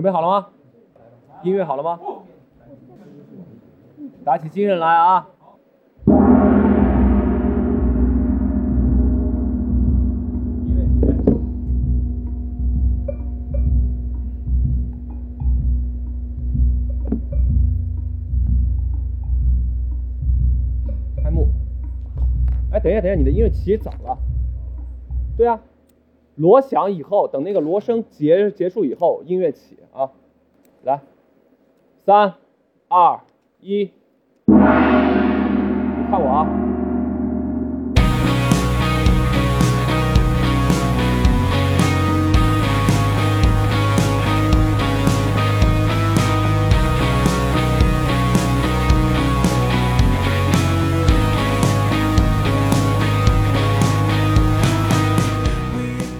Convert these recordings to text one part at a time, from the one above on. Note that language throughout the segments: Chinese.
准备好了吗？音乐好了吗？打起精神来啊！音乐起。开幕。哎，等一下，等一下，你的音乐起早了。对啊，锣响以后，等那个锣声结结束以后，音乐起啊。来，三、二、一，看我啊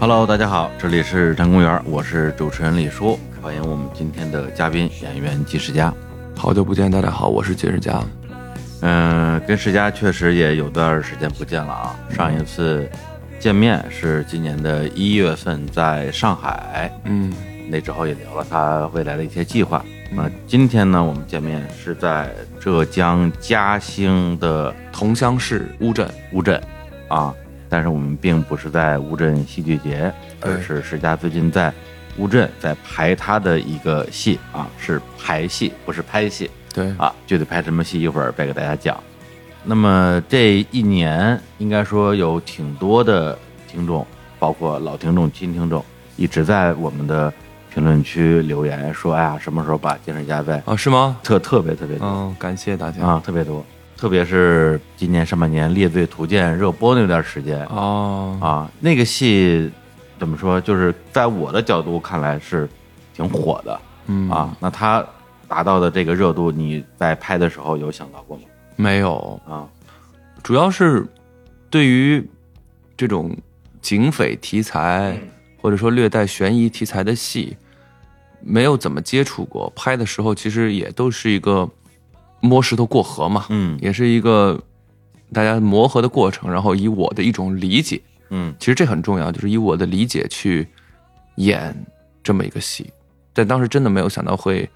！Hello，大家好，这里是张公园，我是主持人李叔，欢迎我们今天的嘉宾演员季世佳。好久不见，大家好，我是季世佳。嗯、跟世佳确实也有段时间不见了啊。上一次见面是今年的一月份，在上海，嗯，那之后也聊了他未来的一些计划。那今天呢，我们见面是在浙江嘉兴的桐乡市乌镇，乌镇啊，但是我们并不是在乌镇戏剧节，而是世佳最近在乌镇在排他的一个戏啊，是排戏，不是拍戏对，啊。具体拍什么戏，一会儿再给大家讲。那么这一年，应该说有挺多的听众，包括老听众、新听众，一直在我们的评论区留言说：“哎呀，什么时候把金世佳在啊，是吗？特特别特别多。嗯，感谢大家。啊，特别多，特别是今年上半年《猎罪图鉴》热播那段时间哦，啊，那个戏怎么说？就是在我的角度看来是挺火的嗯啊。，那他达到的这个热度，你在拍的时候有想到过吗？没有，啊，主要是对于这种警匪题材或者说略带悬疑题材的戏，没有怎么接触过。拍的时候其实也都是一个摸石头过河嘛，嗯也是一个大家磨合的过程。然后以我的一种理解，嗯。其实这很重要，就是以我的理解去演这么一个戏，但当时真的没有想到会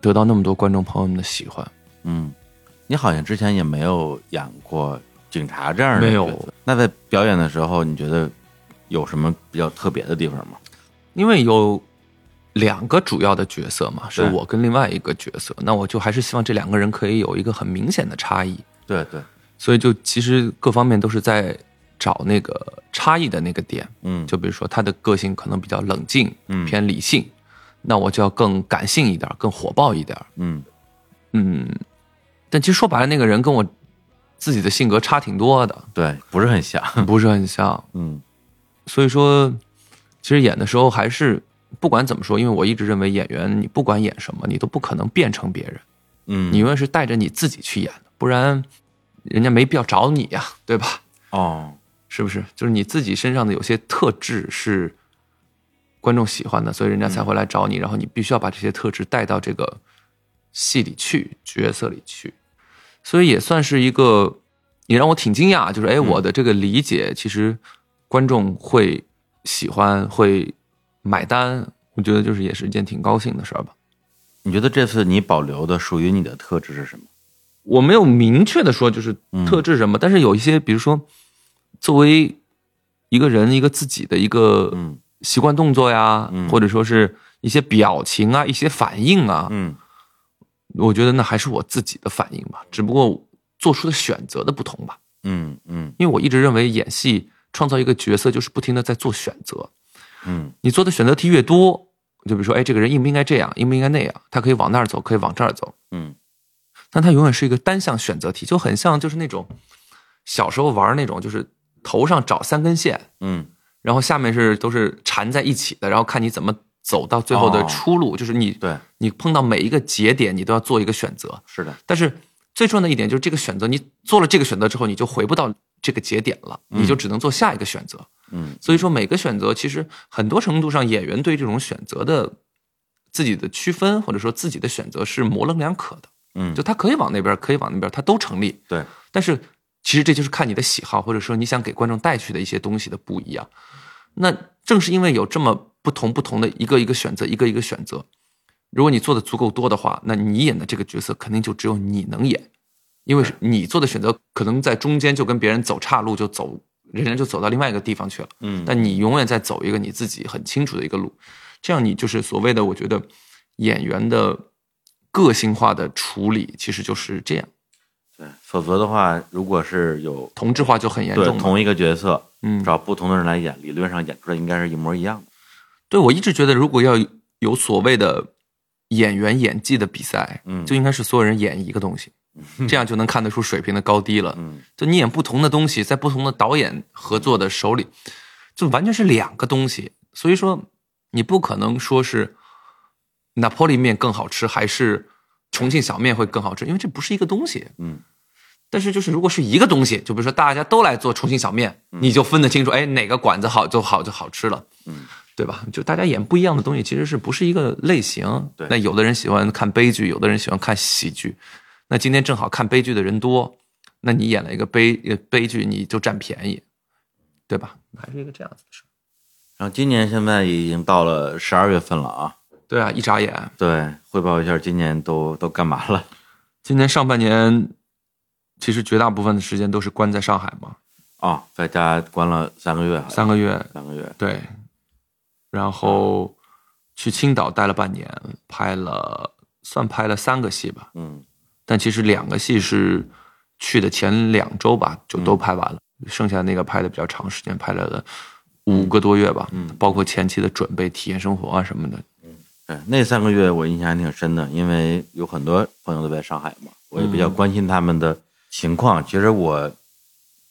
得到那么多观众朋友们的喜欢。嗯，你好像之前也没有演过警察这样的没有。那在表演的时候，你觉得有什么比较特别的地方吗？因为有两个主要的角色嘛，是我跟另外一个角色，那我就还是希望这两个人可以有一个很明显的差异，对对，所以就其实各方面都是在找那个差异的那个点。嗯，就比如说他的个性可能比较冷静，嗯偏理性，那我就要更感性一点，更火爆一点。嗯嗯，但其实说白了，那个人跟我自己的性格差挺多的，对，不是很像。不是很像。嗯所以说，其实演的时候还是不管怎么说，因为我一直认为演员，你不管演什么，你都不可能变成别人，嗯，你永远是带着你自己去演的，不然人家没必要找你呀，对吧？哦，是不是？就是你自己身上的有些特质是观众喜欢的，所以人家才会来找你，然后你必须要把这些特质带到这个戏里去，角色里去，所以也算是一个，也让我挺惊讶，就是哎，我的这个理解其实观众会喜欢，会买单，我觉得就是也是一件挺高兴的事儿吧。你觉得这次你保留的属于你的特质是什么？我没有明确的说就是嗯特质什么，但是有一些，比如说作为一个人一个自己的一个嗯。习惯动作呀，嗯。或者说是一些表情啊、一些反应啊，嗯。我觉得那还是我自己的反应吧，只不过做出的选择的不同吧。嗯嗯。因为我一直认为演戏创造一个角色就是不停的在做选择，嗯。你做的选择题越多，就比如说，哎，这个人应不应该这样，应不应该那样，他可以往那儿走，可以往这儿走，嗯。但他永远是一个单向选择题，就很像就是那种小时候玩那种，就是头上找三根线，嗯然后下面是都是缠在一起的，然后看你怎么走到最后的哦出路，就是你对，你碰到每一个节点，你都要做一个选择。是的，但是最重要的一点就是这个选择，你做了这个选择之后，你就回不到这个节点了，你就只能做下一个选择。嗯所以说每个选择其实很多程度上，演员对这种选择的自己的区分或者说自己的选择是模棱两可的。嗯就他可以往那边，可以往那边，他都成立。对，但是其实这就是看你的喜好，或者说你想给观众带去的一些东西的不一样。那正是因为有这么不同不同的一个一个选择，一个一个选择，如果你做的足够多的话，那你演的这个角色肯定就只有你能演，因为你做的选择可能在中间就跟别人走岔路，就走人家就走到另外一个地方去了。嗯但你永远在走一个你自己很清楚的一个路，这样你就是所谓的，我觉得演员的个性化的处理其实就是这样，对，否则的话，如果是有同质化就很严重。对同一个角色，嗯，找不同的人来演，理论上演出来应该是一模一样的。对我一直觉得，如果要有所谓的演员演技的比赛，嗯就应该是所有人演一个东西，这样就能看得出水平的高低了。嗯就你演不同的东西，在不同的导演合作的手里，就完全是两个东西。所以说，你不可能说是拿破仑面更好吃，还是重庆小面会更好吃，因为这不是一个东西。嗯但是就是如果是一个东西，就比如说大家都来做重庆小面，你就分得清楚，哎，哪个馆子好就好就好吃了。嗯，对吧？就大家演不一样的东西，其实是不是一个类型？对那有的人喜欢看悲剧，有的人喜欢看喜剧。那今天正好看悲剧的人多，那你演了一个悲呃悲剧，你就占便宜，对吧？还是一个这样子的事。然后今年现在已经到了十二月份了啊，对啊，一眨眼，对，汇报一下今年都都干嘛了？今年上半年其实绝大部分的时间都是关在上海嘛，啊、在家关了三个月，三个月，三个月，对，然后去青岛待了半年，拍了算拍了三个戏吧，嗯。但其实两个戏是去的前两周吧，就都拍完了，剩下那个拍的比较长时间，拍了五个多月吧，嗯。包括前期的准备、体验生活啊什么的。对，那三个月我印象还挺深的，因为有很多朋友都在上海嘛，我也比较关心他们的情况。其实我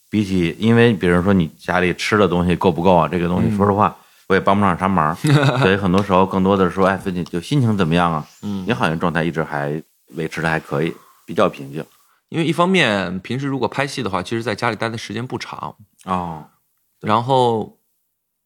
比起，因为比如说你家里吃的东西够不够啊，这个东西，说实话，我也帮不上啥忙，所以很多时候更多的说，哎，最近就心情怎么样啊？嗯你好像状态一直还维持的还可以，比较平静。因为一方面平时如果拍戏的话，其实在家里待的时间不长，哦，然后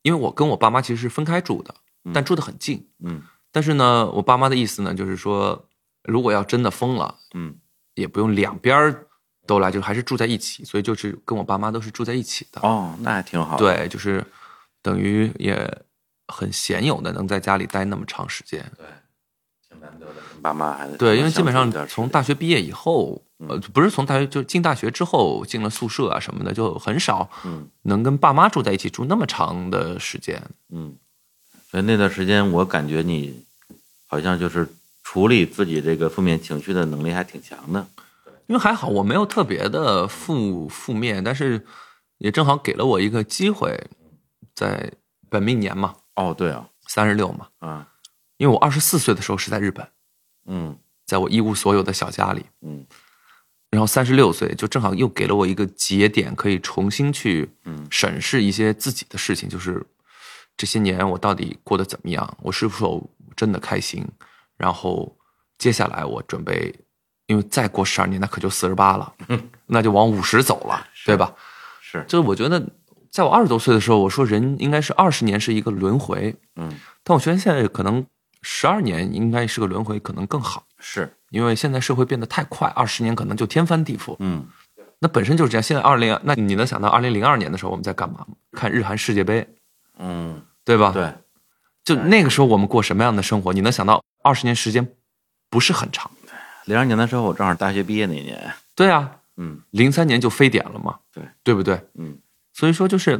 因为我跟我爸妈其实是分开住的，但住的很近。嗯但是呢，我爸妈的意思呢，就是说，如果要真的疯了，嗯也不用两边儿都来，就还是住在一起，所以就是跟我爸妈都是住在一起的。哦，那还挺好。，对，就是等于也很鲜有的能在家里待那么长时间。对挺难得的，跟爸妈还对，因为基本上从大学毕业以后，呃，不是从大学就进大学之后进了宿舍啊什么的，就很少嗯能跟爸妈住在一起住那么长的时间。嗯，所以那段时间我感觉你好像就是处理自己这个负面情绪的能力还挺强的。因为还好我没有特别的负负面，但是也正好给了我一个机会，在本命年嘛，哦，对啊，三十六嘛，啊，因为我二十四岁的时候是在日本，嗯。在我一无所有的小家里，嗯。然后三十六岁就正好又给了我一个节点，可以重新去嗯。审视一些自己的事情，就是这些年我到底过得怎么样，我是否真的开心，然后接下来我准备，因为再过十二年那可就四十八了，那就往五十走了，对吧？是，就是我觉得，在我二十多岁的时候，我说人应该是二十年是一个轮回，嗯但我觉得现在可能十二年应该是个轮回，可能更好。是，因为现在社会变得太快，二十年可能就天翻地覆。嗯那本身就是这样。现在二零，那你能想到二零零二年的时候我们在干嘛？看日韩世界杯，嗯，对吧？，对，就那个时候我们过什么样的生活？你能想到二十年时间不是很长？零二年的时候我正好大学毕业那年，对啊，嗯零三年就非典了嘛，对对不对？嗯所以说就是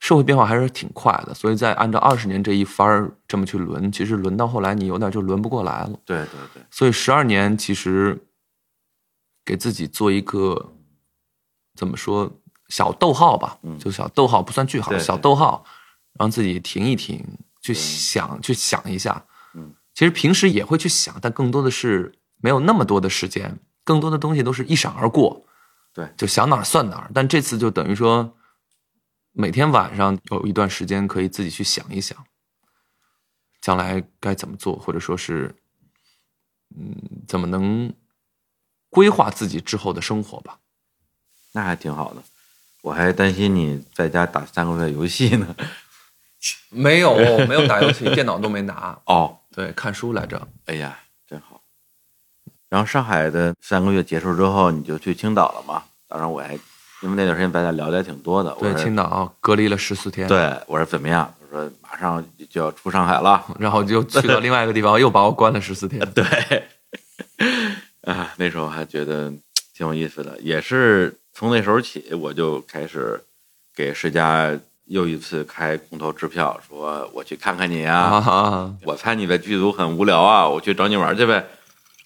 社会变化还是挺快的，所以在按照二十年这一番儿这么去轮，其实轮到后来你有点就轮不过来了。对对对，所以十二年其实给自己做一个怎么说小逗号吧，嗯就小逗号不算句号，小逗号，让自己停一停，去想，去想一下。嗯，其实平时也会去想，但更多的是没有那么多的时间，更多的东西都是一闪而过。对就想哪儿算哪儿。但这次就等于说，每天晚上有一段时间可以自己去想一想，将来该怎么做，或者说是，嗯，怎么能规划自己之后的生活吧。那还挺好的。我还担心你在家打三个月游戏呢。没有，没有打游戏，电脑都没拿。哦，对，看书来着。哎呀，真好。然后上海的三个月结束之后，你就去青岛了嘛？当然我还因为那段时间大家聊的还挺多的。我对，青岛隔离了十四天。，对，我说怎么样？我说马上就要出上海了，然后就去到另外一个地方，又把我关了十四天。对，啊，那时候还觉得挺有意思的，也是从那时候起，我就开始给世嘉又一次开空头支票，说我去看看你呀、啊，我猜你在剧组很无聊啊，我去找你玩去呗。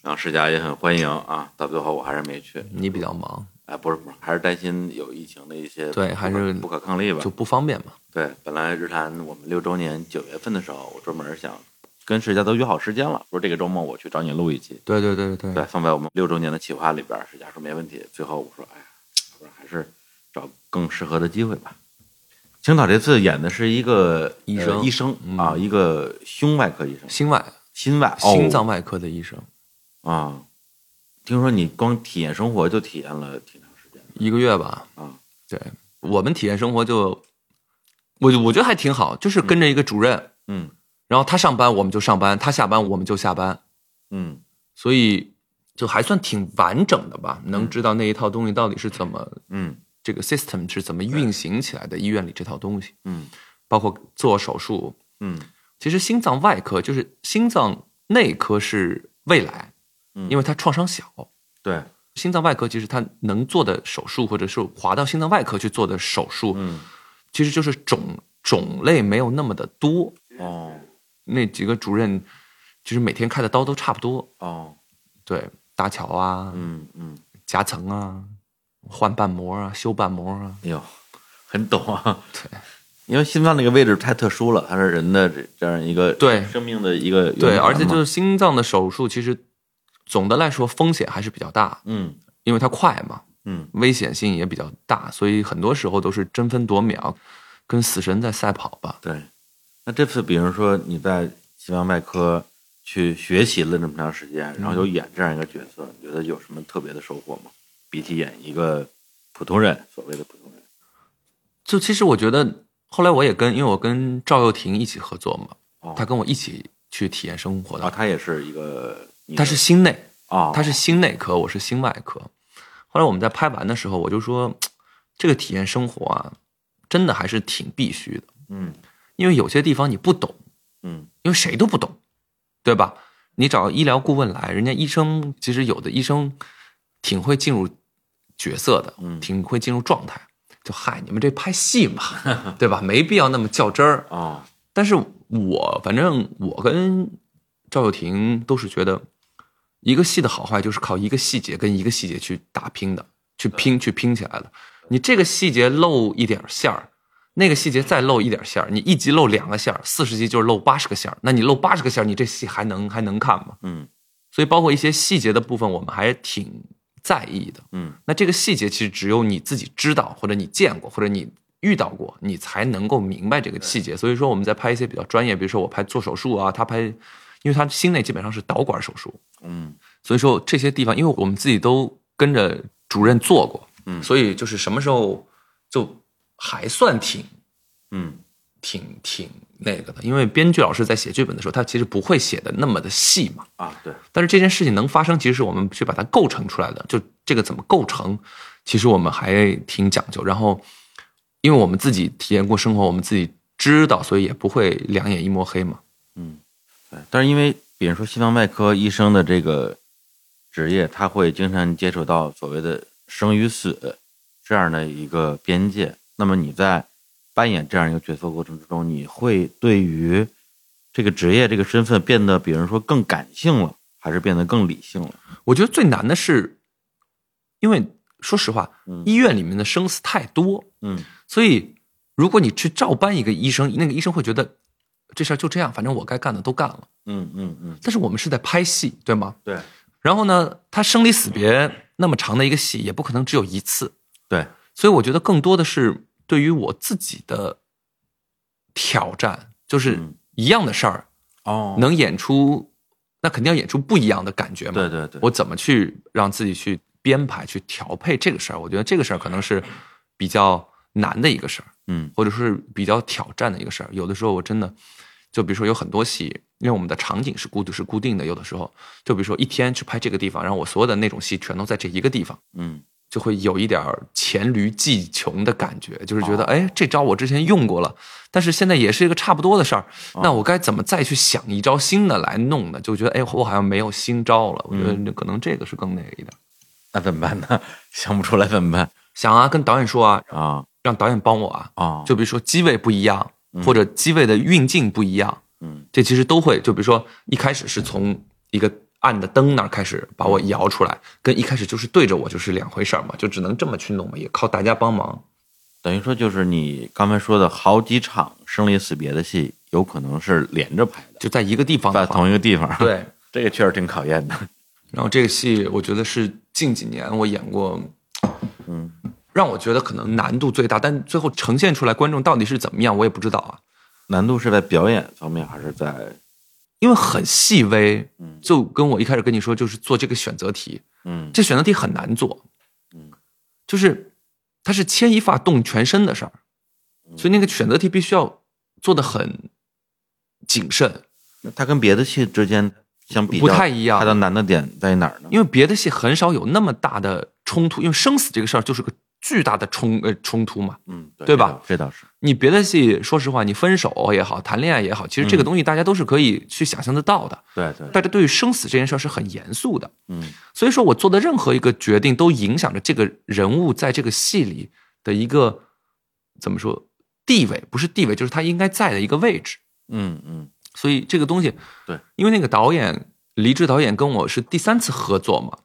然后世嘉也很欢迎啊，到最后我还是没去，你比较忙，哎，不是不是，还是担心有疫情的一些对还是不可抗力吧就。不方便嘛。对，本来日坛我们六周年九月份的时候，我专门想跟世嘉都约好时间了，说这个周末我去找你录一期，对对对对对，放在我们六周年的企划里边儿。世嘉说没问题。最后我说，哎呀，要不然还是找更适合的机会吧。青岛这次演的是一个医生。呃医生嗯。啊，一个胸外科医生，心外心外。心脏外科的医生，哦啊。听说你光体验生活就体验了挺长时间一个月吧。啊，对。我们体验生活就，我我觉得还挺好，就是跟着一个主任，嗯。然后他上班我们就上班，他下班我们就下班，嗯。所以就还算挺完整的吧，能知道那一套东西到底是怎么嗯这个 system 是怎么运行起来的，医院里这套东西，嗯。包括做手术。嗯。其实心脏外科就是心脏内科是未来，嗯。因为它创伤小。对，心脏外科其实它能做的手术，或者是划到心脏外科去做的手术，嗯。其实就是种种类没有那么的多。哦。那几个主任其实每天开的刀都差不多，哦。对，搭桥啊，嗯嗯，夹层啊，换瓣膜啊，修瓣膜啊，哎呦，很懂啊。对，因为心脏那个位置太特殊了，它是人的这这样一个对生命的一个对，而且就是心脏的手术，其实总的来说风险还是比较大，嗯因为它快嘛，嗯危险性也比较大，所以很多时候都是争分夺秒，跟死神在赛跑吧。对。那这次比如说你在心脏外科去学习了这么长时间，然后又演这样一个角色，你觉得有什么特别的收获吗？比起演一个普通人，所谓的普通人，就其实我觉得，后来我也跟，因为我跟赵又廷一起合作嘛，哦。他跟我一起去体验生活的，啊，他也是一个，他是心内，啊，他是心内科，我是心外科。后来我们在拍完的时候，我就说，这个体验生活啊，真的还是挺必须的，嗯。因为有些地方你不懂，嗯。因为谁都不懂，对吧？你找医疗顾问来，人家医生其实有的医生挺会进入角色的，嗯挺会进入状态。就嗨，你们这拍戏嘛，对吧？没必要那么较真儿。啊但是我反正我跟赵又廷都是觉得，一个戏的好坏就是靠一个细节跟一个细节去打拼的，去拼去拼起来的。你这个细节露一点馅儿，那个细节再露一点馅儿，你一集露两个馅儿，四十集就是露八十个馅儿。那你露八十个馅儿，你这戏还能还能看吗？嗯所以包括一些细节的部分，我们还挺在意的。嗯。那这个细节其实只有你自己知道，或者你见过，或者你遇到过，你才能够明白这个细节。所以说我们在拍一些比较专业，比如说我拍做手术啊，他拍，因为他心内基本上是导管手术，嗯。所以说这些地方，因为我们自己都跟着主任做过，嗯。所以就是什么时候就还算挺嗯。挺挺那个的。因为编剧老师在写剧本的时候，他其实不会写的那么的细嘛。啊，对，但是这件事情能发生，其实是我们去把它构成出来的。就这个怎么构成，其实我们还挺讲究。然后，因为我们自己体验过生活，我们自己知道，所以也不会两眼一抹黑嘛。嗯对，但是因为比如说心脏外科医生的这个职业，他会经常接触到所谓的生与死这样的一个边界。那么你在扮演这样一个角色过程之中，你会对于这个职业、这个身份变得，比如说更感性了，还是变得更理性了？我觉得最难的是，因为说实话，嗯医院里面的生死太多，嗯所以如果你去照搬一个医生，那个医生会觉得这事儿就这样，反正我该干的都干了。嗯嗯嗯，但是我们是在拍戏，对吗？对然后呢，他生离死别那么长的一个戏，也不可能只有一次。对，所以我觉得更多的是对于我自己的挑战，就是嗯一样的事儿，哦能演出，那肯定要演出不一样的感觉嘛。对对对，我怎么去让自己去编排、去调配这个事儿？我觉得这个事儿可能是比较难的一个事儿，嗯或者是比较挑战的一个事儿。有的时候我真的，就比如说有很多戏，因为我们的场景是固是固定的，有的时候就比如说一天去拍这个地方，然后我所有的那种戏全都在这一个地方。嗯就会有一点儿黔驴技穷的感觉，就是觉得哎，这招我之前用过了，但是现在也是一个差不多的事儿，那我该怎么再去想一招新的来弄呢？就觉得哎，我好像没有新招了。我觉得可能这个是更那个一点。那怎么办呢？想不出来怎么办想啊，跟导演说啊，啊让导演帮我啊，啊？就比如说机位不一样，或者机位的运镜不一样，嗯这其实都会。就比如说一开始是从一个暗的灯那儿开始把我摇出来，跟一开始就是对着我就是两回事儿嘛，就只能这么去弄嘛，也靠大家帮忙。等于说就是你刚才说的好几场生离死别的戏，有可能是连着拍的，就在一个地方在同一个地方。，对。这个确实挺考验的。然后这个戏，我觉得是近几年我演过，嗯，让我觉得可能难度最大，但最后呈现出来观众到底是怎么样，我也不知道啊，难度是在表演方面，还是在因为很细微嗯，就跟我一开始跟你说，就是做这个选择题，嗯。这选择题很难做，嗯，就是它是牵一发动全身的事儿，嗯。所以那个选择题必须要做的很谨慎，它跟别的戏之间相比不太一样。它的难的点在哪儿呢？因为别的戏很少有那么大的冲突，因为生死这个事儿就是个巨大的冲呃冲突嘛。嗯，对吧？这倒是。你别的戏，说实话，你分手也好，谈恋爱也好，其实这个东西大家都是可以去想象得到的。对对，大家对于生死这件事儿是很严肃的，嗯。所以说我做的任何一个决定都影响着这个人物在这个戏里的一个怎么说地位，不是地位，就是他应该在的一个位置。嗯嗯。所以这个东西，对，因为那个导演黎志导演跟我是第三次合作嘛，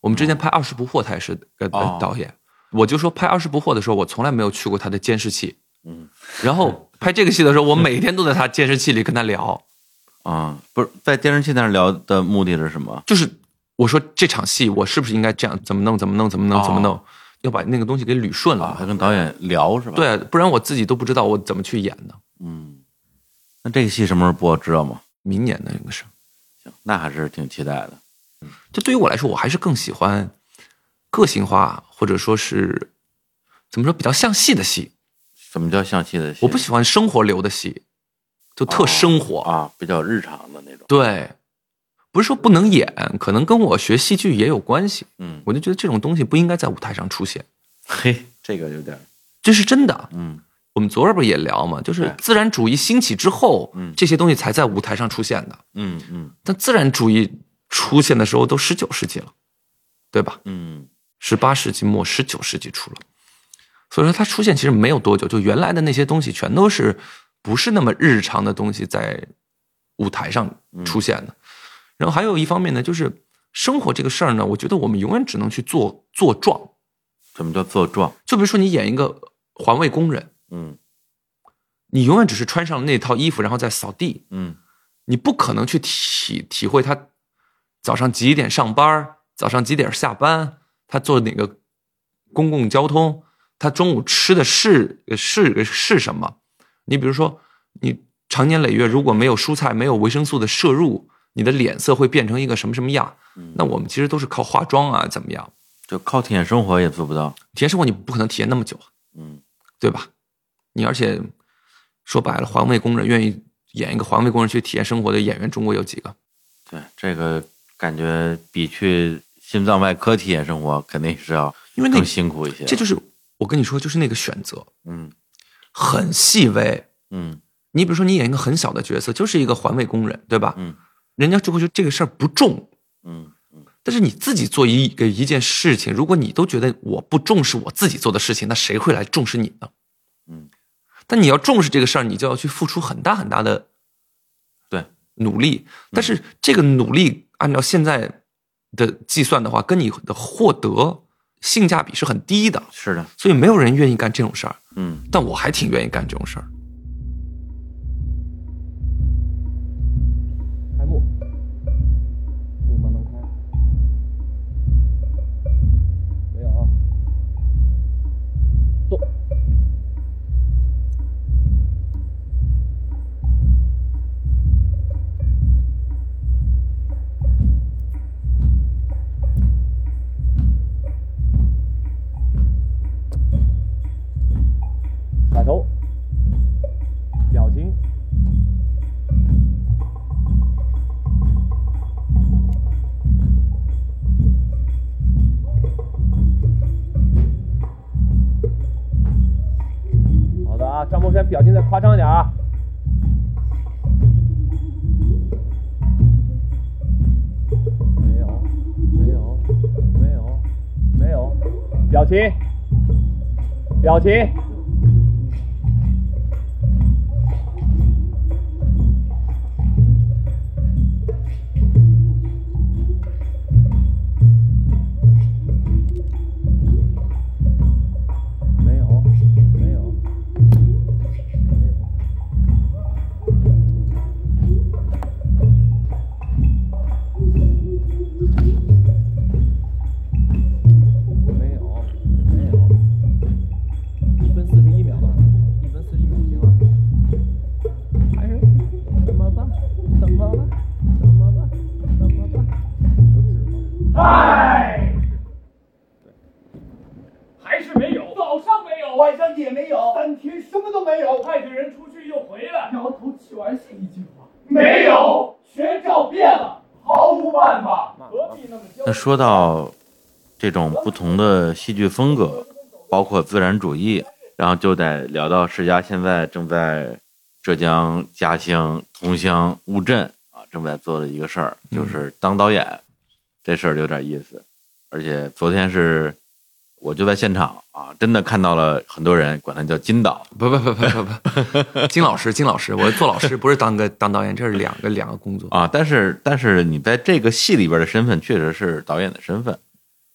我们之前拍《二十不惑》他也是呃哦。导演，我就说拍《二十不惑》的时候，我从来没有去过他的监视器，嗯然后 拍这个戏的时候，我每天都在他监视器里跟他聊，啊，不是在电视器那儿聊的目的是什么？就是我说这场戏我是不是应该这样，怎么弄，怎么弄，怎么弄，哦怎么弄，要把那个东西给捋顺啊，还了。跟导演聊是吧？，对，不然我自己都不知道我怎么去演的。嗯。那这个戏什么时候播知道吗？明年的应该是，行，那还是挺期待的。嗯，这对于我来说，我还是更喜欢个性化，或者说是怎么说比较像戏的戏。什么叫像戏的戏？我不喜欢生活流的戏，就特生活。啊，比较日常的那种。对，不是说不能演，可能跟我学戏剧也有关系。嗯，我就觉得这种东西不应该在舞台上出现，嘿，这个有点，这是真的。嗯我们昨儿不是也聊嘛，就是自然主义兴起之后，嗯这些东西才在舞台上出现的。嗯嗯但自然主义出现的时候都十九世纪了，对吧？嗯十八世纪末，十九世纪初了。所以说它出现其实没有多久，就原来的那些东西全都是不是那么日常的东西在舞台上出现的。然后还有一方面呢，就是生活这个事儿呢，我觉得我们永远只能去做做状。什么叫做状？就比如说你演一个环卫工人，嗯你永远只是穿上那套衣服，然后再扫地，嗯你不可能去体体会他早上几点上班，早上几点下班，他坐哪个公共交通，他中午吃的是是是什么？你比如说，你长年累月如果没有蔬菜、没有维生素的摄入，你的脸色会变成一个什么什么样？那我们其实都是靠化妆啊，怎么样？就靠体验生活也做不到。体验生活你不可能体验那么久，嗯对吧？你而且说白了，环卫工人愿意演一个环卫工人去体验生活的演员，中国有几个？对，这个感觉比去心脏外科体验生活肯定是要因为那更辛苦一些。这就是我跟你说，就是那个选择嗯很细微。嗯你比如说，你演一个很小的角色，就是一个环卫工人，对吧？嗯人家就会觉得这个事儿不重，嗯嗯但是你自己做一个一件事情，如果你都觉得我不重视我自己做的事情，那谁会来重视你呢？嗯，但你要重视这个事儿，你就要去付出很大很大的对，努力。但是这个努力按照现在的计算的话，跟你的获得性价比是很低的，是的，所以没有人愿意干这种事儿。嗯但我还挺愿意干这种事儿。表情。说到这种不同的戏剧风格，包括自然主义，然后就得聊到世家现在正在浙江嘉兴桐乡乌镇啊正在做的一个事儿，就是当导演，这事儿有点意思。而且昨天是我就在现场啊，真的看到了很多人管他叫金导，不不不不不不，金老师，金老师，我做老师不是当个当导演，这是两个两个工作。啊，但是但是你在这个戏里边的身份确实是导演的身份，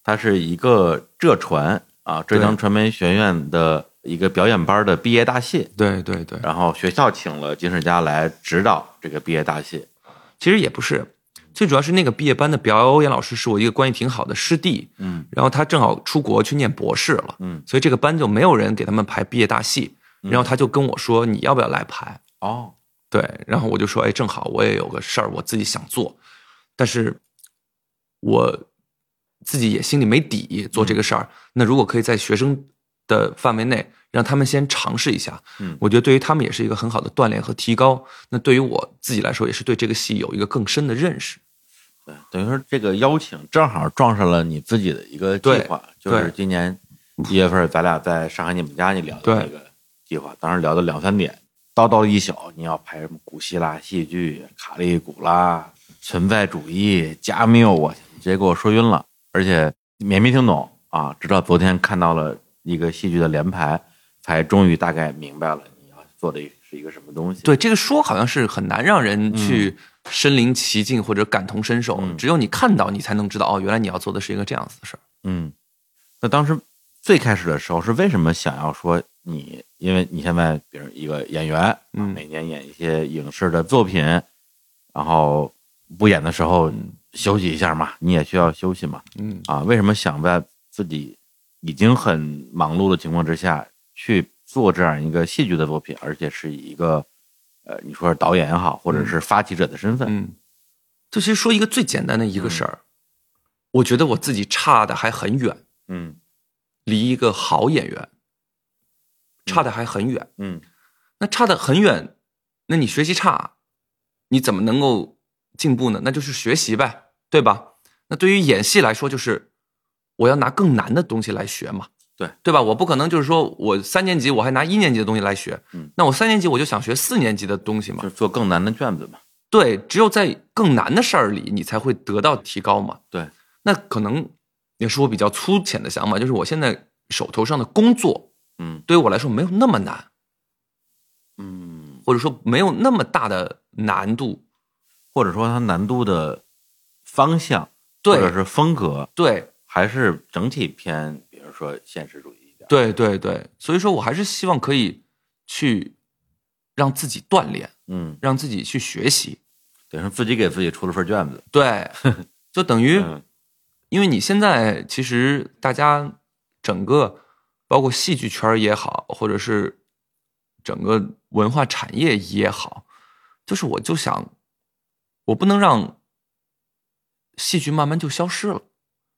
他是一个浙传啊浙江传媒学院的一个表演班的毕业大戏，对对对，然后学校请了金世佳来指导这个毕业大戏，其实也不是，最主要是那个毕业班的表演老师是我一个关系挺好的师弟，嗯。然后他正好出国去念博士了，嗯。所以这个班就没有人给他们排毕业大戏，然后他就跟我说你要不要来排？哦，对，然后我就说，哎，正好我也有个事儿，我自己想做，但是我自己也心里没底做这个事儿。那如果可以在学生的范围内让他们先尝试一下，嗯我觉得对于他们也是一个很好的锻炼和提高。那对于我自己来说，也是对这个戏有一个更深的认识。对，等于说这个邀请正好撞上了你自己的一个计划，就是今年一月份咱俩在上海你们家你聊的对那个计划，当时聊到两三点，叨叨一宿，你要拍什么古希腊戏剧、卡利古拉、存在主义、加缪，我直接给我说晕了，而且也没听懂啊，直到昨天看到了一个戏剧的连排，才终于大概明白了你要做的是一个什么东西。对这个说好像是很难让人去身临其境或者感同身受，嗯只有你看到，你才能知道哦，原来你要做的是一个这样子的事儿。嗯，那当时最开始的时候是为什么想要说你？因为你现在比如一个演员，嗯每年演一些影视的作品，然后不演的时候休息一下嘛，你也需要休息嘛。嗯啊，为什么想在自己已经很忙碌的情况之下去做这样一个戏剧的作品，而且是以一个呃，你说是导演也好，或者是发起者的身份？嗯，就其实说一个最简单的一个事儿，我觉得我自己差的还很远，嗯离一个好演员差的还很远。嗯那差的很远，那你学习差，你怎么能够进步呢？那就是学习呗，对吧？那对于演戏来说，就是我要拿更难的东西来学嘛，对对吧？我不可能就是说我三年级我还拿一年级的东西来学，嗯，那我三年级我就想学四年级的东西嘛就，做更难的卷子嘛。对，只有在更难的事儿里，你才会得到提高嘛。对，那可能也是我比较粗浅的想法，就是我现在手头上的工作嗯对于我来说没有那么难，嗯，或者说没有那么大的难度。或者说它难度的方向对或者是风格，对还是整体偏，比如说现实主义一点。，对对对，所以说我还是希望可以去让自己锻炼，嗯，让自己去学习。等于说自己给自己出了份卷子。对，就等于嗯因为你现在其实大家整个包括戏剧圈也好，或者是整个文化产业也好，就是我就想，我不能让戏剧慢慢就消失了。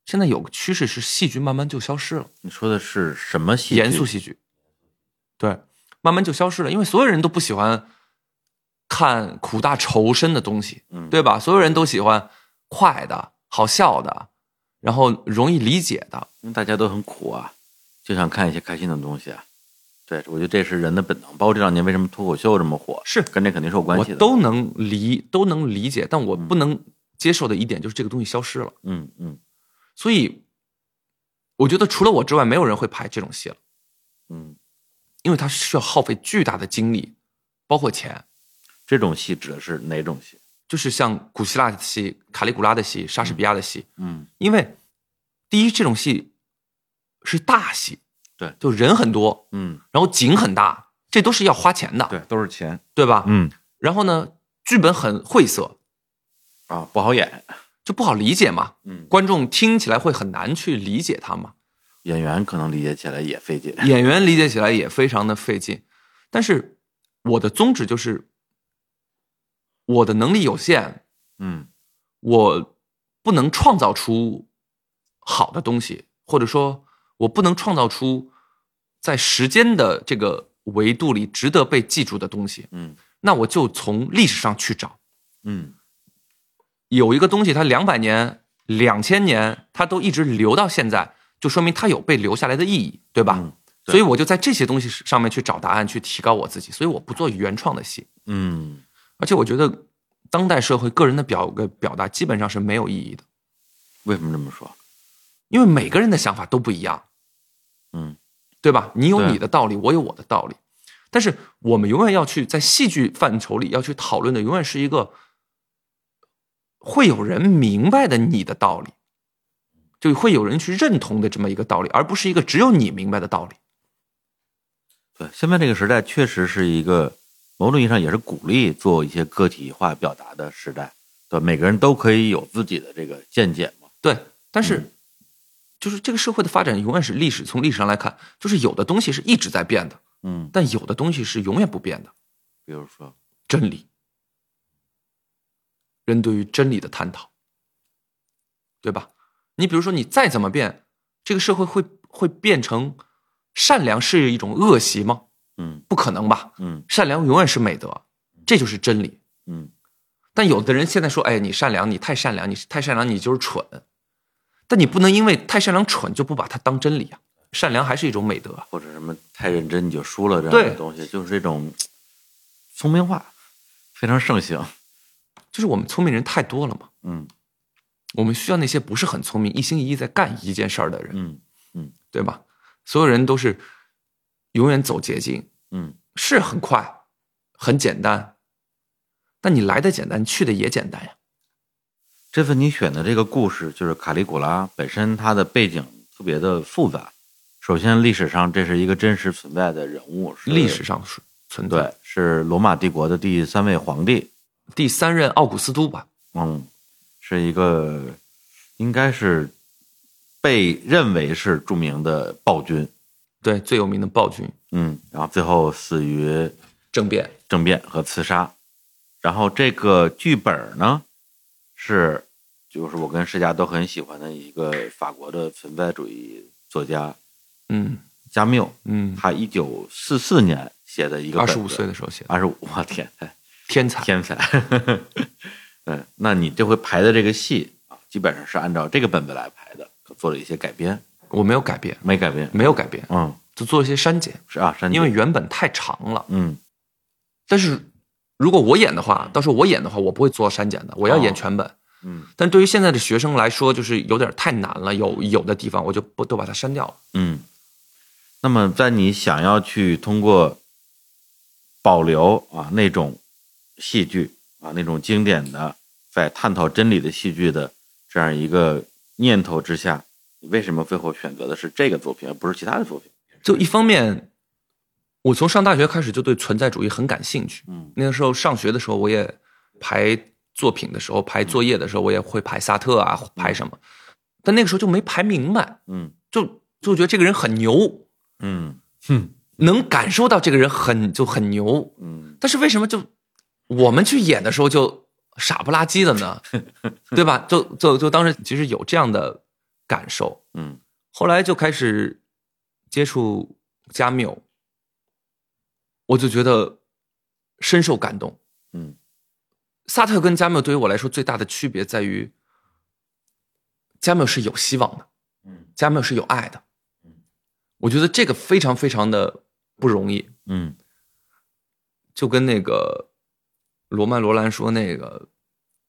现在有个趋势是戏剧慢慢就消失了，你说的是什么戏剧？严肃戏剧，对，慢慢就消失了，因为所有人都不喜欢看苦大仇深的东西，嗯对吧？所有人都喜欢快的、好笑的，然后容易理解的。因为大家都很苦啊，就想看一些开心的东西啊。对，我觉得这是人的本能。包括这两年为什么脱口秀这么火，是跟这肯定是有关系的。我都能理都能理解，但我不能接受的一点就是这个东西消失了。嗯嗯所以，我觉得除了我之外，没有人会拍这种戏了，嗯，因为它需要耗费巨大的精力，包括钱。这种戏指的是哪种戏？就是像古希腊的戏、卡利古拉的戏、莎士比亚的戏，嗯因为第一这种戏是大戏，对就人很多，嗯，然后景很大，这都是要花钱的，对，都是钱。对吧？嗯然后呢，剧本很晦涩，啊，不好演。就不好理解嘛，嗯，观众听起来会很难去理解它嘛，演员可能理解起来也费劲。演员理解起来也非常的费劲。但是我的宗旨就是，我的能力有限，嗯我不能创造出好的东西，或者说，我不能创造出在时间的这个维度里值得被记住的东西。嗯那我就从历史上去找，嗯有一个东西它两百年、两千年，它都一直留到现在，就说明它有被留下来的意义，对吧？嗯对所以我就在这些东西上面去找答案，去提高我自己。所以我不做原创的戏，嗯而且我觉得当代社会个人的表个表达基本上是没有意义的。为什么这么说？因为每个人的想法都不一样，嗯对吧？你有你的道理，我有我的道理，但是我们永远要去在戏剧范畴里要去讨论的，永远是一个会有人明白的你的道理，就会有人去认同的这么一个道理，而不是一个只有你明白的道理。对，现在这个时代确实是一个某种意义上也是鼓励做一些个体化表达的时代，对，每个人都可以有自己的这个见解嘛。对，但是就是这个社会的发展永远是历史，从历史上来看，就是有的东西是一直在变的，嗯，但有的东西是永远不变的。比如说，真理，人对于真理的探讨，对吧？你比如说，你再怎么变，这个社会会会变成善良是一种恶习吗？嗯不可能吧？嗯善良永远是美德，这就是真理。嗯但有的人现在说，哎，你善良，你太善良，你太善良，你就是蠢。但你不能因为太善良蠢就不把它当真理啊！善良还是一种美德啊。或者什么太认真你就输了这样的东西，就是这种聪明话非常盛行。就是我们聪明人太多了嘛，嗯我们需要那些不是很聪明、一心一意在干一件事儿的人。嗯嗯对吧？所有人都是永远走捷径，嗯是很快，很简单，但你来的简单，去的也简单呀。这份你选的这个故事就是卡利古拉本身，它的背景特别的复杂。首先，历史上这是一个真实存在的人物，是历史上是存在对，是罗马帝国的第三位皇帝，第三任奥古斯都吧？嗯，是一个应该是被认为是著名的暴君，对，最有名的暴君。嗯，然后最后死于政变。政变和刺杀。然后这个剧本呢，是就是我跟世家都很喜欢的一个法国的存在主义作家嗯。加缪，嗯，他一九四四年写的一个二十五岁的，时候写的，二十五，我天，哎天才。天才。嗯，那你这回排的这个戏啊，基本上是按照这个本子来排的，做了一些改编，我没有改编，没改编。没有改编，嗯，就做一些删减，是啊，删减因为原本太长了。嗯但是如果我演的话，到时候我演的话，我不会做删减的，我要演全本。嗯但对于现在的学生来说，就是有点太难了，有有的地方我就不都把它删掉了。嗯。那么，在你想要去通过保留啊那种戏剧啊那种经典的在探讨真理的戏剧的这样一个念头之下，你为什么最后选择的是这个作品，而不是其他的作品？就一方面，我从上大学开始就对存在主义很感兴趣。嗯那个时候上学的时候，我也排作品的时候，排作业的时候，我也会排萨特啊，排什么。但那个时候就没排明白，嗯就就觉得这个人很牛，嗯哼能感受到这个人很就很牛。嗯但是为什么就我们去演的时候就傻不拉几的呢？对吧？就就就当时其实有这样的感受。嗯后来就开始接触加缪，我就觉得深受感动。嗯萨特跟加缪对于我来说最大的区别在于，加缪是有希望的，嗯加缪是有爱的。嗯我觉得这个非常非常的不容易。嗯就跟那个罗曼·罗兰说，那个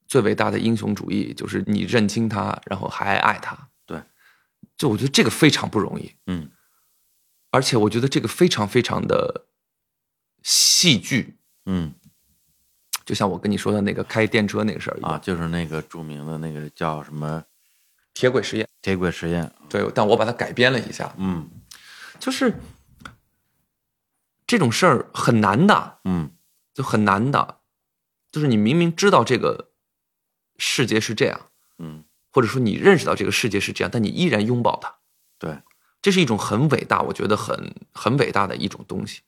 最伟大的英雄主义就是你认清他，然后还爱他。对，就我觉得这个非常不容易，嗯而且我觉得这个非常非常的戏剧，嗯就像我跟你说的那个开电车那个事儿，啊，就是那个著名的那个叫什么铁轨实验。铁轨实验。对，但我把它改编了一下，嗯就是这种事儿很难的，嗯就很难的，就是你明明知道这个世界是这样，嗯，或者说你认识到这个世界是这样，但你依然拥抱它，对，这是一种很伟大，我觉得很很伟大的一种东西。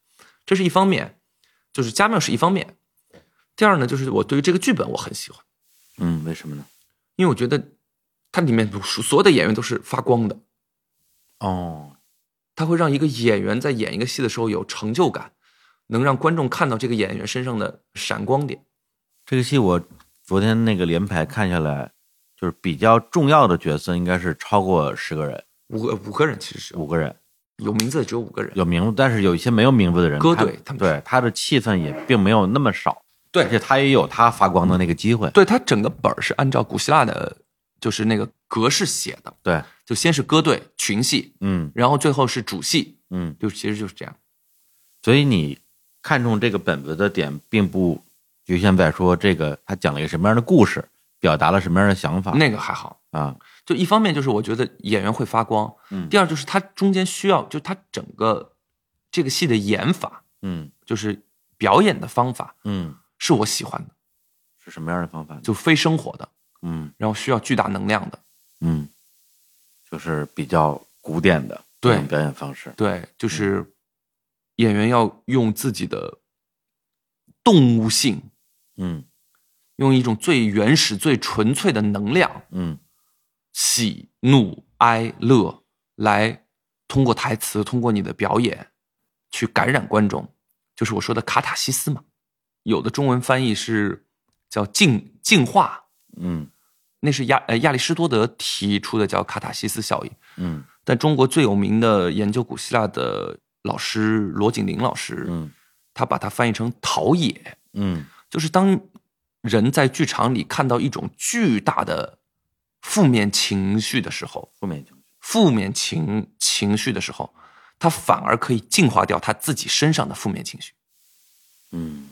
这是一方面，就是加缪是一方面。第二呢，就是我对于这个剧本我很喜欢，嗯，为什么呢？因为我觉得它里面所有的演员都是发光的，哦，它会让一个演员在演一个戏的时候有成就感，能让观众看到这个演员身上的闪光点。这个戏我昨天那个连排看下来，就是比较重要的角色应该是超过十个人，五个五个人其实是五个人有名字的只有五个人，有名字，但是有一些没有名字的人，歌队他们对他的气氛也并没有那么少，对而且他也有他发光的那个机会。对他整个本儿是按照古希腊的，就是那个格式写的，对，就先是歌队群戏，嗯然后最后是主戏，嗯，就其实就是这样。所以你看中这个本子的点，并不局限在说这个他讲了一个什么样的故事，表达了什么样的想法。那个还好，啊，就一方面就是我觉得演员会发光，嗯。第二就是他中间需要，就他整个这个戏的演法，嗯。就是表演的方法嗯，是我喜欢的，是什么样的方法？就非生活的，嗯。然后需要巨大能量的，嗯，就是比较古典的对。表演方式。对，就是演员要用自己的动物性，嗯。用一种最原始、最纯粹的能量，嗯。喜怒哀乐，来通过台词，通过你的表演，去感染观众，就是我说的卡塔西斯嘛。有的中文翻译是叫净净化，嗯。那是亚呃亚里士多德提出的叫卡塔西斯效应。嗯。但中国最有名的研究古希腊的老师罗景林老师，嗯。他把它翻译成陶冶，嗯就是当人在剧场里看到一种巨大的负面情绪的时候，负面情绪。负面情情绪的时候，他反而可以净化掉他自己身上的负面情绪。嗯，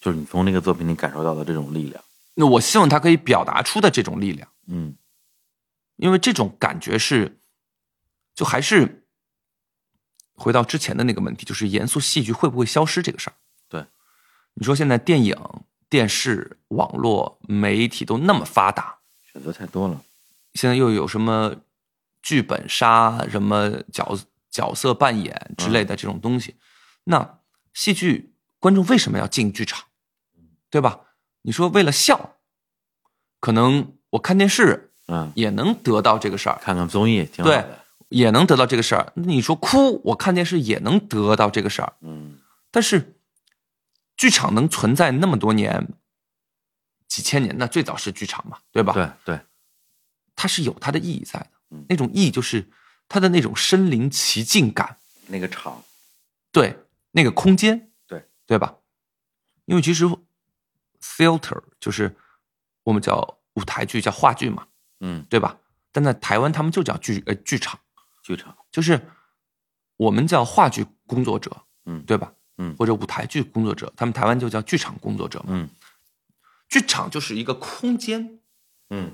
就是你从那个作品里感受到的这种力量。那我希望他可以表达出的这种力量，嗯因为这种感觉是，就还是回到之前的那个问题，就是严肃戏剧会不会消失这个事儿。对，你说现在电影、电视、网络、媒体都那么发达，选择太多了。现在又有什么剧本杀、什么角角色扮演之类的这种东西，那戏剧观众为什么要进剧场？对吧？你说为了笑，可能我看电视嗯，也能得到这个事儿，看看综艺挺好对的。，也能得到这个事儿。你说哭，我看电视也能得到这个事儿，嗯但是剧场能存在那么多年，几千年，那最早是剧场嘛，对吧？对对，它是有它的意义在的嗯。那种意义就是它的那种身临其境感，那个场。对那个空间，对对吧？因为其实 theater 就是我们叫舞台剧，叫话剧嘛，嗯，对吧？但在台湾他们就叫剧呃剧场，剧场。就是我们叫话剧工作者，嗯对吧？嗯或者舞台剧工作者，他们台湾就叫剧场工作者嘛。嗯剧场就是一个空间，嗯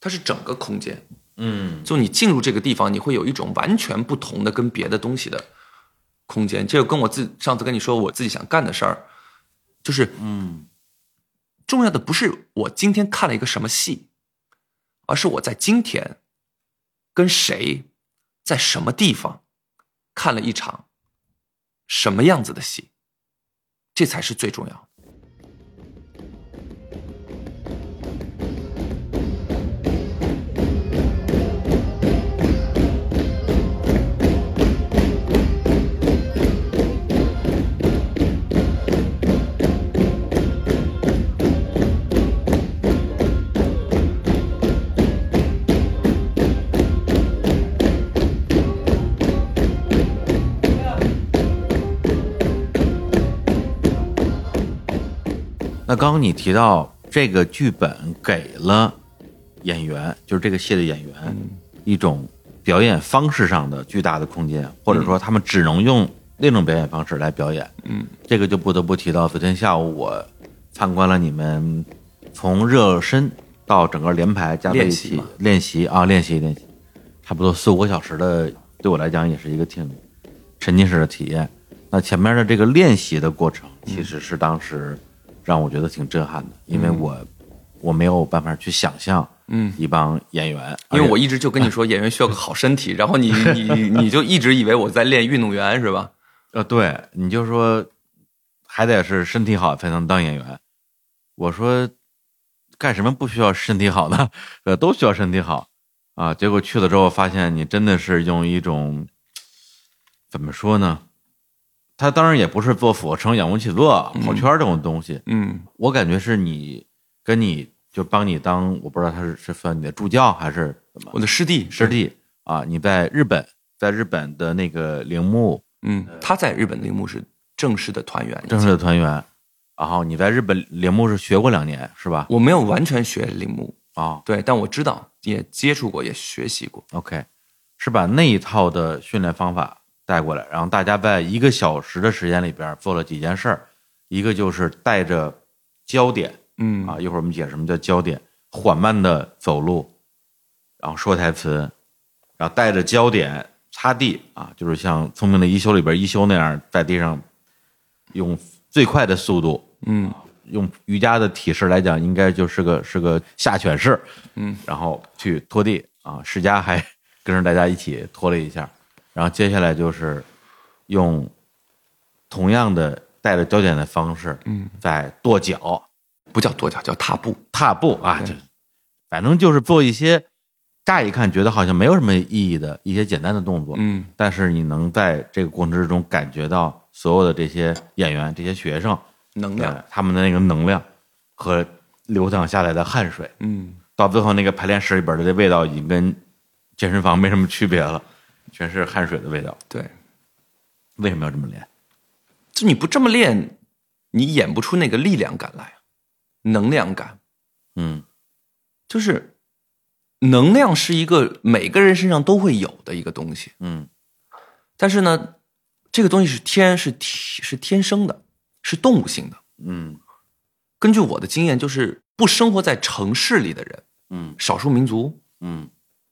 它是整个空间。嗯就你进入这个地方，你会有一种完全不同的跟别的东西的空间。这个跟我自上次跟你说我自己想干的事儿，就是嗯重要的不是我今天看了一个什么戏，而是我在今天跟谁在什么地方看了一场什么样子的戏，这才是最重要的。那刚刚你提到这个剧本给了演员，就是这个戏的演员、一种表演方式上的巨大的空间，或者说他们只能用那种表演方式来表演。嗯，这个就不得不提到昨天下午我参观了你们从热身到整个连排加在一起练习练习啊，练习练习，差不多四五个小时的，对我来讲也是一个挺沉浸式的体验。那前面的这个练习的过程，其实是当时让我觉得挺震撼的，因为我我没有办法去想象，嗯一帮演员，因为我一直就跟你说，演员需要个好身体，然后你你你就一直以为我在练运动员是吧？呃，对，你就说还得是身体好才能当演员。我说干什么不需要身体好呢？呃，都需要身体好啊。结果去了之后，发现你真的是用一种怎么说呢？他当然也不是做俯卧撑、仰卧起坐、跑圈儿这种东西，嗯。我感觉是你跟你就帮你当，我不知道他是是算你的助教还是怎么。我的师弟。师，弟啊。你在日本，在日本的那个铃木嗯，他在日本铃木是正式的团员，正式的团员，然后你在日本铃木是学过两年是吧？我没有完全学铃木，啊、对，但我知道，也接触过，也学习过。o k 是把那一套的训练方法带过来，然后大家在一个小时的时间里边做了几件事儿，一个就是带着焦点嗯。啊，一会儿我们解释什么叫焦点，缓慢的走路，然后说台词，然后带着焦点擦地啊，就是像《聪明的一休》里边一休那样在地上用最快的速度嗯。用瑜伽的体式来讲，应该就是个是个下犬式，嗯，然后去拖地啊，世嘉还 跟着大家一起拖了一下，然后接下来就是用同样的带着焦点的方式，嗯，在跺脚、不叫跺脚，叫踏步。踏步啊，就反正就是做一些乍一看觉得好像没有什么意义的一些简单的动作，嗯。但是你能在这个过程之中感觉到所有的这些演员、这些学生能量呃他们的那个能量和流淌下来的汗水，嗯。到最后那个排练室里边的这味道已经跟健身房没什么区别了，全是汗水的味道。对，为什么要这么练？就你不这么练，你演不出那个力量感来，能量感。嗯就是能量是一个每个人身上都会有的一个东西，嗯但是呢，这个东西是天是天是天生的，是动物性的。嗯根据我的经验，就是不生活在城市里的人，嗯少数民族，嗯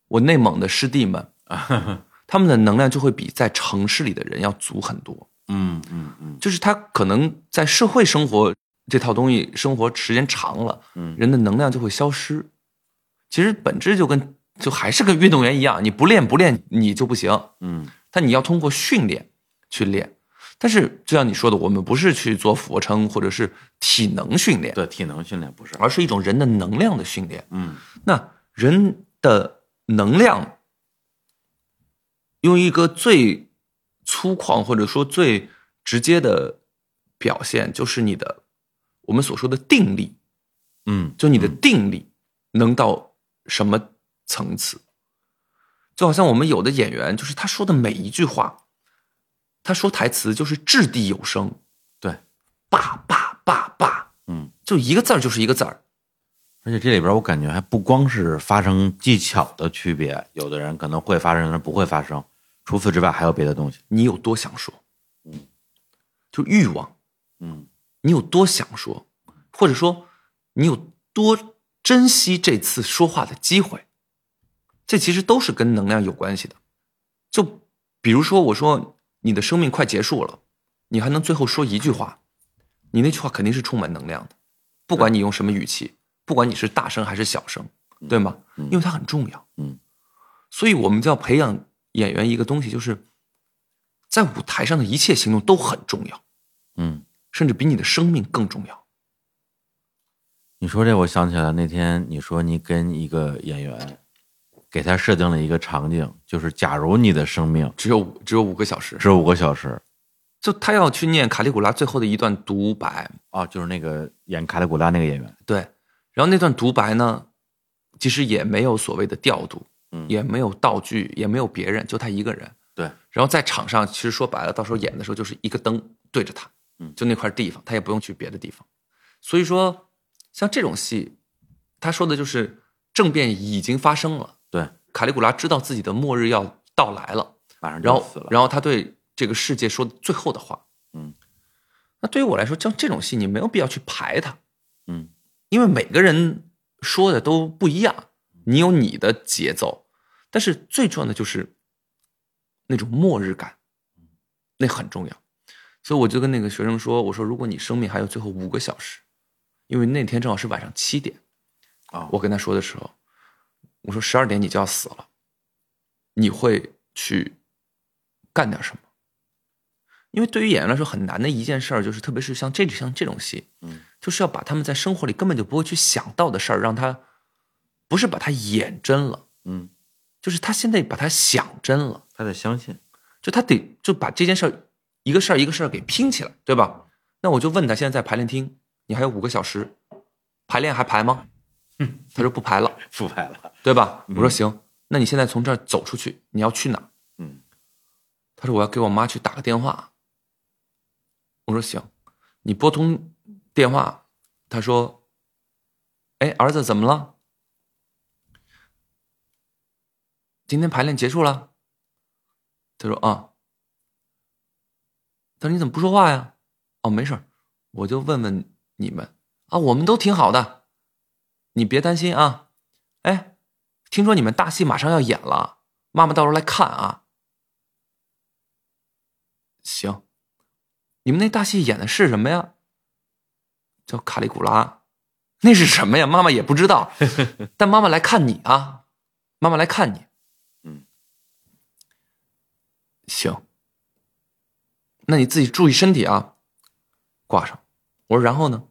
我内蒙的师弟们，他们的能量就会比在城市里的人要足很多。嗯嗯嗯就是他可能在社会生活这套东西生活时间长了，嗯人的能量就会消失。其实本质就跟就还是跟运动员一样，你不练不练你就不行，嗯但你要通过训练去练。但是就像你说的，我们不是去做俯卧撑或者是体能训练，对，体能训练不是。而是一种人的能量的训练。嗯那人的能量，用一个最粗犷或者说最直接的表现，就是你的我们所说的定力，嗯，就你的定力能到什么层次？就好像我们有的演员，就是他说的每一句话，他说台词就是掷地有声，对，叭叭叭叭，嗯，就一个字儿就是一个字儿。而且这里边我感觉还不光是发声技巧的区别，有的人可能会发声，人不会发生。除此之外，还有别的东西。你有多想说，就欲望，嗯你有多想说，或者说你有多珍惜这次说话的机会，这其实都是跟能量有关系的。就比如说，我说你的生命快结束了，你还能最后说一句话，你那句话肯定是充满能量的，不管你用什么语气，不管你是大声还是小声，对吗？因为它很重要。嗯，所以我们就要培养演员一个东西，就是在舞台上的一切行动都很重要。嗯，甚至比你的生命更重要。你说这，我想起来那天你说你跟一个演员，给他设定了一个场景，就是假如你的生命只有只有五个小时，只有五个小时就他要去念卡利古拉最后的一段独白，啊，就是那个演卡利古拉那个演员，对，然后那段独白呢，其实也没有所谓的调度，嗯。也没有道具，也没有别人，就他一个人。对，然后在场上，其实说白了，到时候演的时候就是一个灯对着他，嗯。就那块地方，他也不用去别的地方。所以说，像这种戏，他说的就是政变已经发生了，对，卡利古拉知道自己的末日要到来了，马上然后。然后他对这个世界说最后的话，嗯，那对于我来说，像这种戏你没有必要去排它，嗯，因为每个人说的都不一样，你有你的节奏，但是最重要的就是那种末日感，那很重要。所以我就跟那个学生说：“我说，如果你生命还有最后五个小时，因为那天正好是晚上七点，啊，我跟他说的时候，我说十二点你就要死了，你会去干点什么？因为对于演员来说很难的一件事儿，就是特别是像这像这种戏，嗯，就是要把他们在生活里根本就不会去想到的事儿，让他不是把它演真了，嗯，就是他现在把它想真了，他得相信，就他得就把这件事儿一个事儿一个事儿给拼起来，对吧？那我就问他，现在在排练厅，你还有五个小时，排练还排吗？他说不排了。不排了。对吧？我说行，那你现在从这儿走出去，你要去哪？嗯，他说我要给我妈去打个电话。我说行，你拨通电话。他说，哎，儿子怎么了？今天排练结束了。他说啊。他说你怎么不说话呀？哦，没事儿我就问问你们啊，我们都挺好的，你别担心啊。哎，听说你们大戏马上要演了，妈妈到时候来看啊。行，你们那大戏演的是什么呀？叫卡里古拉，那是什么呀？妈妈也不知道，但妈妈来看你啊，妈妈来看你。嗯，行，那你自己注意身体啊。挂上。我说然后呢？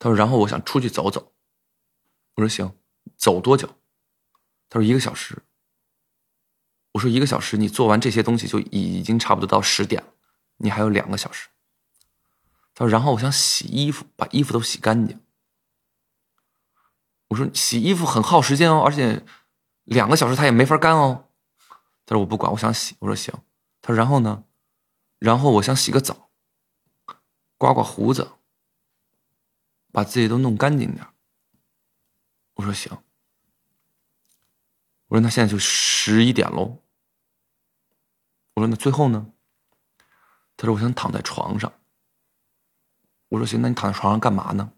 他说然后我想出去走走。我说行。走多久？他说一个小时。我说一个小时，你做完这些东西就已经差不多到十点了，你还有两个小时。他说，然后我想洗衣服，把衣服都洗干净。我说洗衣服很耗时间哦，而且两个小时它也没法干哦。他说我不管，我想洗。我说行。他说然后呢？然后我想洗个澡，刮刮胡子，把自己都弄干净点。我说行。我说那现在就十一点喽。我说那最后呢？他说我想躺在床上。我说行，那你躺在床上干嘛呢？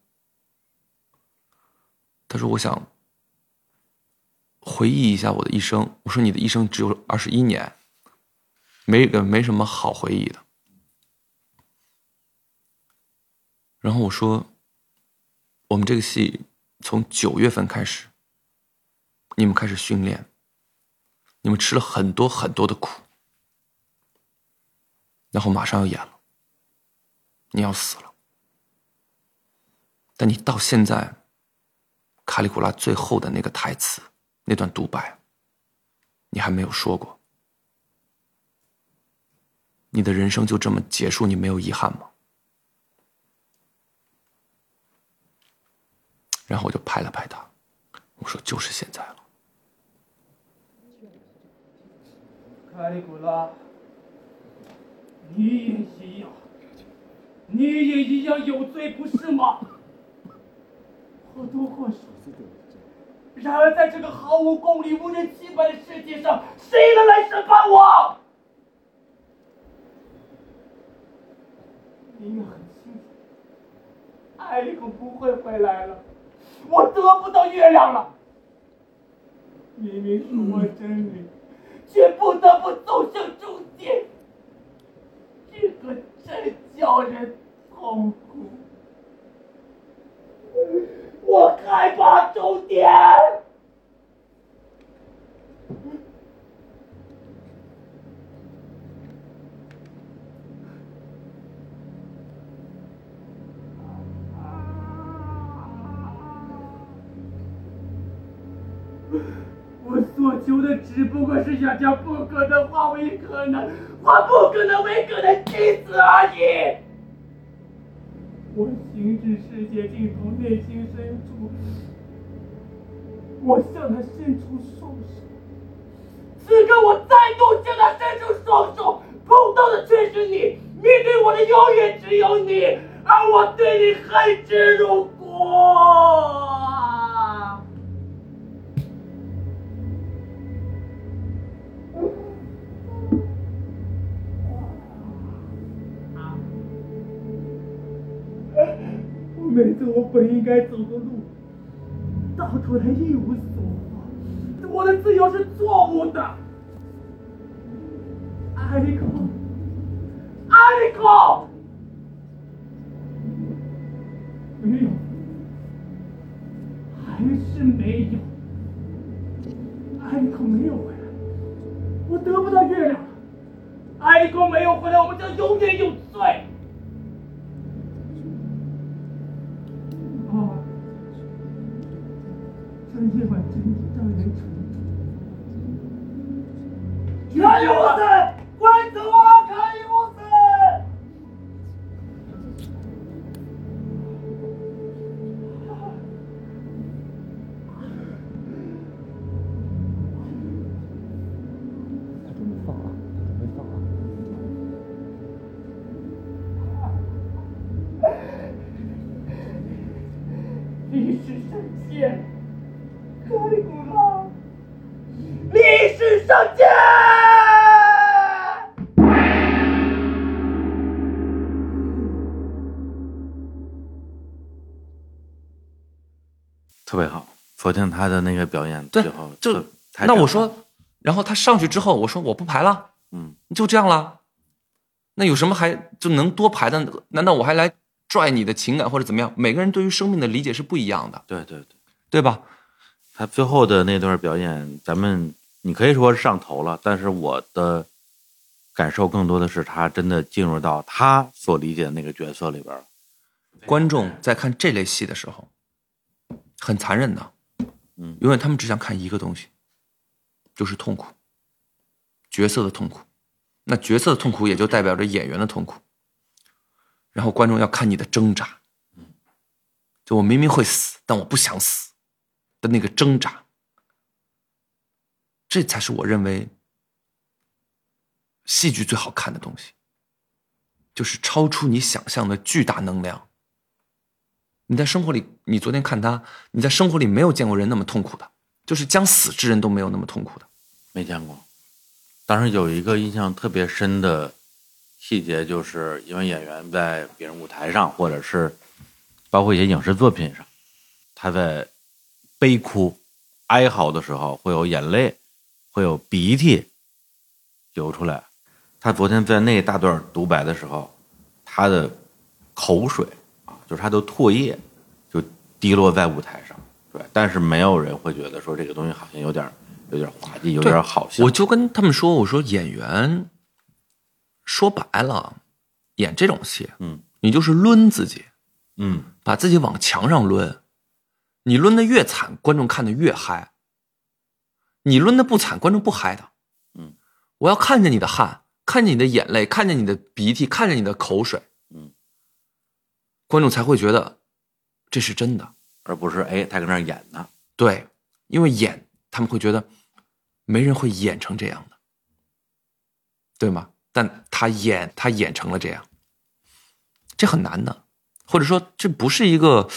他说我想回忆一下我的一生。我说你的一生只有二十一年，没个没什么好回忆的。然后我说，我们这个戏从九月份开始。你们开始训练，你们吃了很多很多的苦，然后马上要演了，你要死了，但你到现在，卡里古拉最后的那个台词，那段独白，你还没有说过，你的人生就这么结束，你没有遗憾吗？然后我就拍了拍他，我说就是现在了。卡里古拉，你也一样，你也一样有罪，不是吗？或多或少。然而，在这个毫无公理、无人清白的世界上，谁能来审判我？你们很清楚，艾丽可不会回来了，我得不到月亮了。明明是我真理。却不得不走向终点，这个真叫人痛苦。我害怕终点。我所求的只不过是想将不可能化为可能，化不可能为可能，仅此而已。我行至世界尽头，内心深处，我向他伸出双手。此刻，我再度向他伸出双手，碰到的却是你，面对我的永远只有你。而我对你恨之入骨。我每次我本应该走的路，到头来一无所获，我的自由是错误的。艾利克，艾利克，没有，还是没有。艾利克没有回来，我得不到月亮。艾利克没有回来，我们将永远有罪。别好。昨天他的那个表演对最后，就那我说，然后他上去之后，我说我不排了，嗯，就这样了。那有什么还就能多排的？难道我还来拽你的情感或者怎么样？每个人对于生命的理解是不一样的，对对对，对吧？他最后的那段表演，咱们你可以说是上头了，但是我的感受更多的是他真的进入到他所理解的那个角色里边了。观众在看这类戏的时候，很残忍的，嗯永远他们只想看一个东西，就是痛苦，角色的痛苦。那角色的痛苦也就代表着演员的痛苦。然后观众要看你的挣扎，就我明明会死，但我不想死的那个挣扎，这才是我认为戏剧最好看的东西，就是超出你想象的巨大能量。你在生活里，你昨天看他，你在生活里没有见过人那么痛苦的，就是将死之人都没有那么痛苦的。没见过。当时有一个印象特别深的细节，就是因为演员在别人舞台上，或者是包括一些影视作品上，他在悲哭、哀嚎的时候，会有眼泪，会有鼻涕流出来。他昨天在那大段独白的时候，他的口水，就是他的唾液，就滴落在舞台上。对，但是没有人会觉得说这个东西好像有点有点滑稽，有点好笑。我就跟他们说，我说演员说白了，演这种戏，嗯你就是抡自己，嗯把自己往墙上抡。你抡的越惨，观众看的越嗨。你抡的不惨，观众不嗨的。嗯，我要看见你的汗，看见你的眼泪，看见你的鼻涕，看见你的口水，嗯，观众才会觉得这是真的。而不是哎他搁那儿演呢。对，因为演他们会觉得没人会演成这样的，对吗？但他演，他演成了这样，这很难的，或者说这不是一个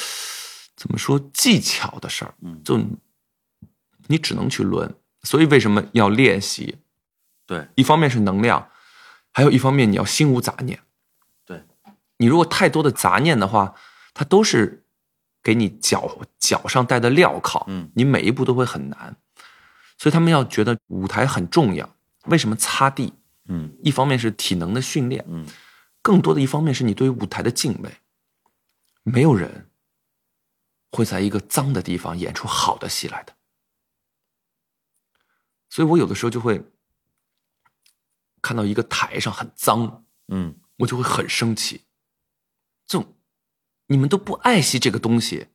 怎么说技巧的事儿，嗯就你只能去抡。所以为什么要练习？对一方面是能量，还有一方面你要心无杂念。对，你如果太多的杂念的话，它都是给你脚脚上带的镣铐，嗯你每一步都会很难。所以他们要觉得舞台很重要。为什么擦地？嗯一方面是体能的训练，嗯更多的一方面是你对于舞台的敬畏。没有人会在一个脏的地方演出好的戏来的。所以我有的时候就会看到一个台上很脏，嗯我就会很生气。这种你们都不爱惜这个东西，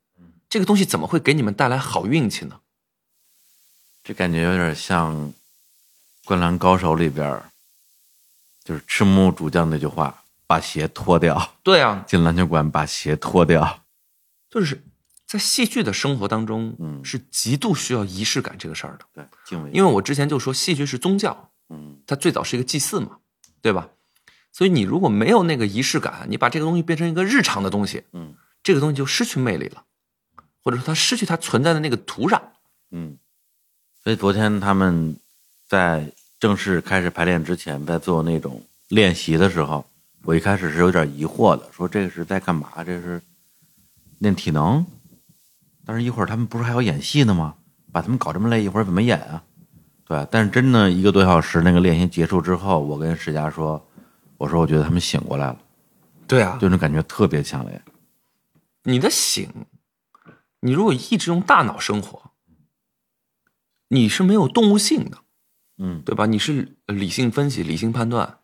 这个东西怎么会给你们带来好运气呢？这感觉有点像《灌篮高手》里边，就是赤木主将那句话：“把鞋脱掉，对啊，进篮球馆把鞋脱掉。就是在戏剧的生活当中，嗯是极度需要仪式感这个事儿的。”对，敬畏。因为我之前就说戏剧是宗教，嗯它最早是一个祭祀嘛，对吧？所以你如果没有那个仪式感，你把这个东西变成一个日常的东西，嗯这个东西就失去魅力了，或者说它失去它存在的那个土壤。嗯。所以昨天他们在正式开始排练之前，在做那种练习的时候，我一开始是有点疑惑的，说这个是在干嘛？这是练体能？但是一会儿他们不是还要演戏呢吗？把他们搞这么累，一会儿怎么演啊？对，但是真的一个多小时那个练习结束之后，我跟石佳说，我说我觉得他们醒过来了，对啊就那种感觉特别强烈。你的醒，你如果一直用大脑生活，你是没有动物性的，嗯，对吧？你是理性分析、理性判断，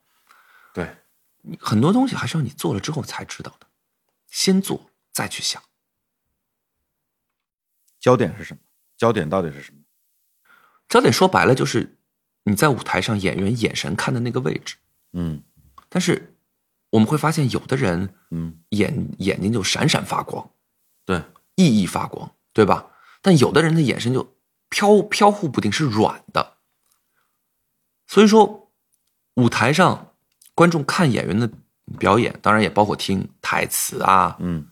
对，你很多东西还是要你做了之后才知道的，先做再去想。焦点是什么？焦点到底是什么？焦点说白了就是你在舞台上演员眼神看的那个位置。嗯但是我们会发现，有的人嗯，眼眼睛就闪闪发光，对，熠熠发光，对吧？但有的人的眼神就飘飘忽不定，是软的。所以说，舞台上观众看演员的表演，当然也包括听台词啊，嗯，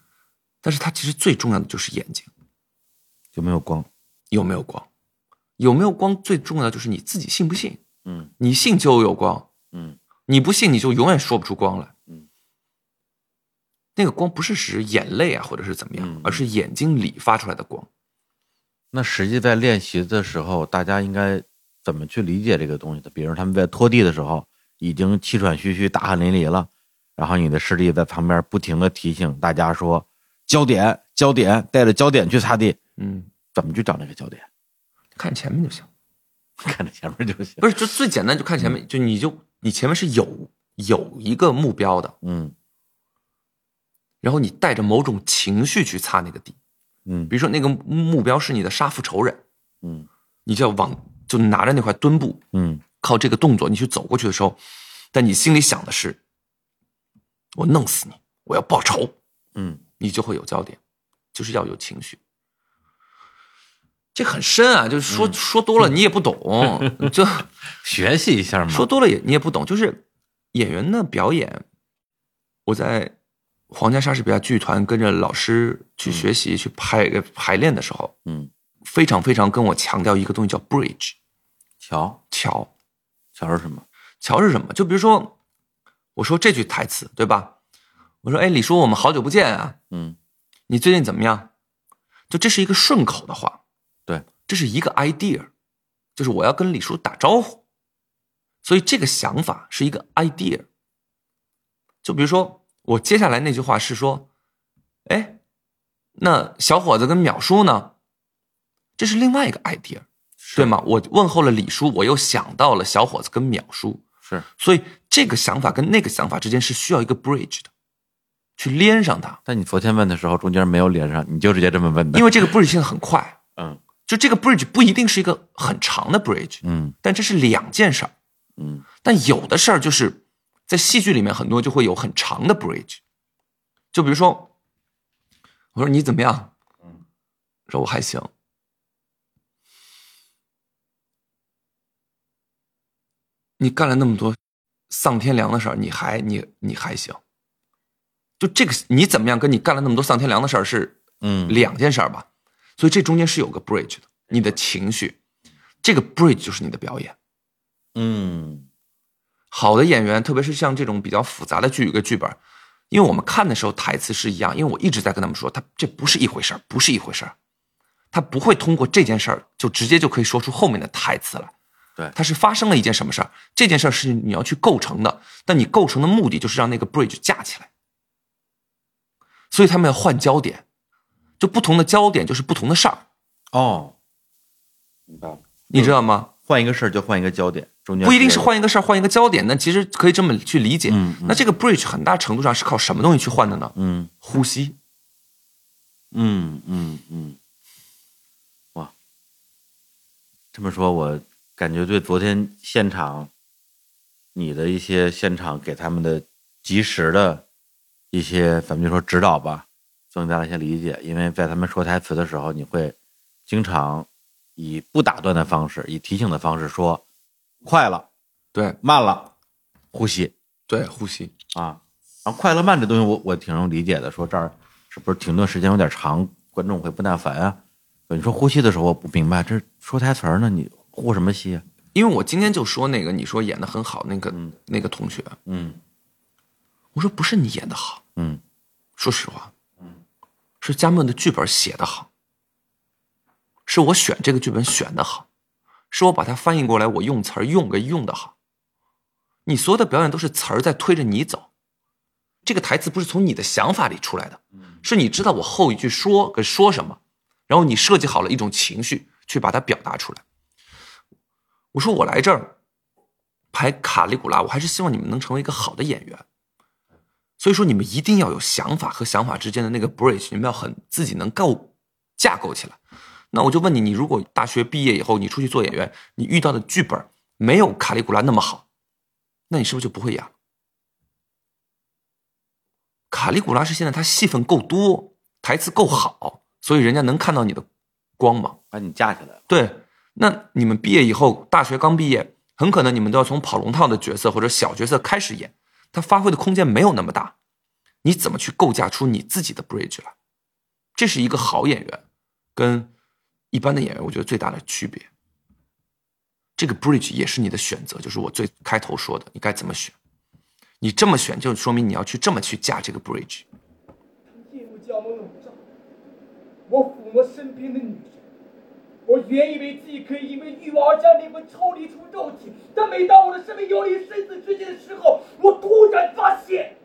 但是他其实最重要的就是眼睛有没有光。有没有光，有没有光最重要的就是你自己信不信。嗯你信就有光，嗯你不信你就永远说不出光来。嗯，那个光不是指眼泪啊，或者是怎么样，嗯而是眼睛里发出来的光。那实际在练习的时候，大家应该怎么去理解这个东西的？比如他们在拖地的时候，已经气喘吁吁、大汗淋漓了，然后你的师弟在旁边不停的提醒大家说：“焦点，焦点，带着焦点去擦地。嗯，”怎么去找那个焦点？看前面就行。看着前面就行。不是，就最简单，就看前面，就你就你前面是有有一个目标的，嗯然后你带着某种情绪去擦那个地。嗯比如说那个目标是你的杀父仇人，嗯你就要往就拿着那块墩布，嗯靠这个动作你去走过去的时候，但你心里想的是，我弄死你，我要报仇，嗯你就会有焦点，就是要有情绪。这很深啊，就是说、说多了你也不懂，就学习一下嘛。说多了也你也不懂。就是演员的表演，我在皇家莎士比亚剧团跟着老师去学习、去排排练的时候，嗯，非常非常跟我强调一个东西叫 bridge 桥桥。桥是什么？桥是什么？就比如说，我说这句台词对吧？我说，哎，李叔，我们好久不见啊，嗯你最近怎么样？就这是一个顺口的话，对，这是一个 idea，就是我要跟李叔打招呼，所以这个想法是一个 idea。就比如说，我接下来那句话是说，哎，那小伙子跟淼叔呢？这是另外一个 idea，对吗？我问候了李叔，我又想到了小伙子跟淼叔，是所以这个想法跟那个想法之间是需要一个 bridge 的，去连上它，但你昨天问的时候，中间没有连上，你就直接这么问的。因为这个 bridge 现在很快，嗯就这个 bridge 不一定是一个很长的 bridge，嗯但这是两件事儿。嗯但有的事儿就是在戏剧里面很多就会有很长的 bridge，就比如说，我说你怎么样？说我还行。你干了那么多丧天良的事儿，你还你你还行？就这个你怎么样？跟你干了那么多丧天良的事儿是嗯两件事儿吧？所以这中间是有个 bridge 的，你的情绪，这个 bridge 就是你的表演。嗯好的演员，特别是像这种比较复杂的剧，有个剧本，因为我们看的时候台词是一样，因为我一直在跟他们说，他这不是一回事儿，不是一回事儿，他不会通过这件事儿就直接就可以说出后面的台词来。对它是发生了一件什么事儿，这件事儿是你要去构成的，但你构成的目的就是让那个 bridge 架起来，所以他们要换焦点，就不同的焦点就是不同的事儿，哦，明白了。你知道吗？换一个事儿就换一个焦点，中间不一定是换一个事儿换一个焦点，那其实可以这么去理解。嗯嗯那这个 bridge 很大程度上是靠什么东西去换的呢？嗯呼吸。嗯嗯嗯，哇，这么说，我感觉对昨天现场你的一些现场给他们的及时的一些，咱们就说指导吧，增加了一些理解。因为在他们说台词的时候，你会经常以不打断的方式，以提醒的方式说快了、对，慢了，呼吸。对，呼吸。啊。然后快乐慢这东西我我挺能理解的，说这儿是不是停顿时间有点长，观众会不耐烦啊？你说呼吸的时候我不明白，这说台词儿呢，你呼什么吸啊？因为我今天就说那个你说演的很好那个、那个同学，嗯我说不是你演的好，嗯说实话，是佳梦的剧本写的好，是我选这个剧本选的好，是我把它翻译过来，我用词儿用给用的好。你所有的表演都是词儿在推着你走，这个台词不是从你的想法里出来的，是你知道我后一句说跟说什么，然后你设计好了一种情绪去把它表达出来。我说我来这儿拍卡利古拉，我还是希望你们能成为一个好的演员。所以说，你们一定要有想法和想法之间的那个 bridge，你们要很自己能够架构起来。那我就问你，你如果大学毕业以后，你出去做演员，你遇到的剧本没有卡利古拉那么好，那你是不是就不会演了？卡利古拉是现在他戏份够多，台词够好，所以人家能看到你的光芒。把你架起来了。对，那你们毕业以后，大学刚毕业，很可能你们都要从跑龙套的角色或者小角色开始演，他发挥的空间没有那么大，你怎么去构架出你自己的 bridge 来？这是一个好演员跟一般的演员，我觉得最大的区别。这个 bridge 也是你的选择，就是我最开头说的，你该怎么选？你这么选，就说明你要去这么去架这个 bridge。夜幕将我笼罩，我抚摸身边的女人，我原以为自己可以因为欲望而将灵魂抽离出肉体，但每当我的生命游离生死之间的时候，我突然发现，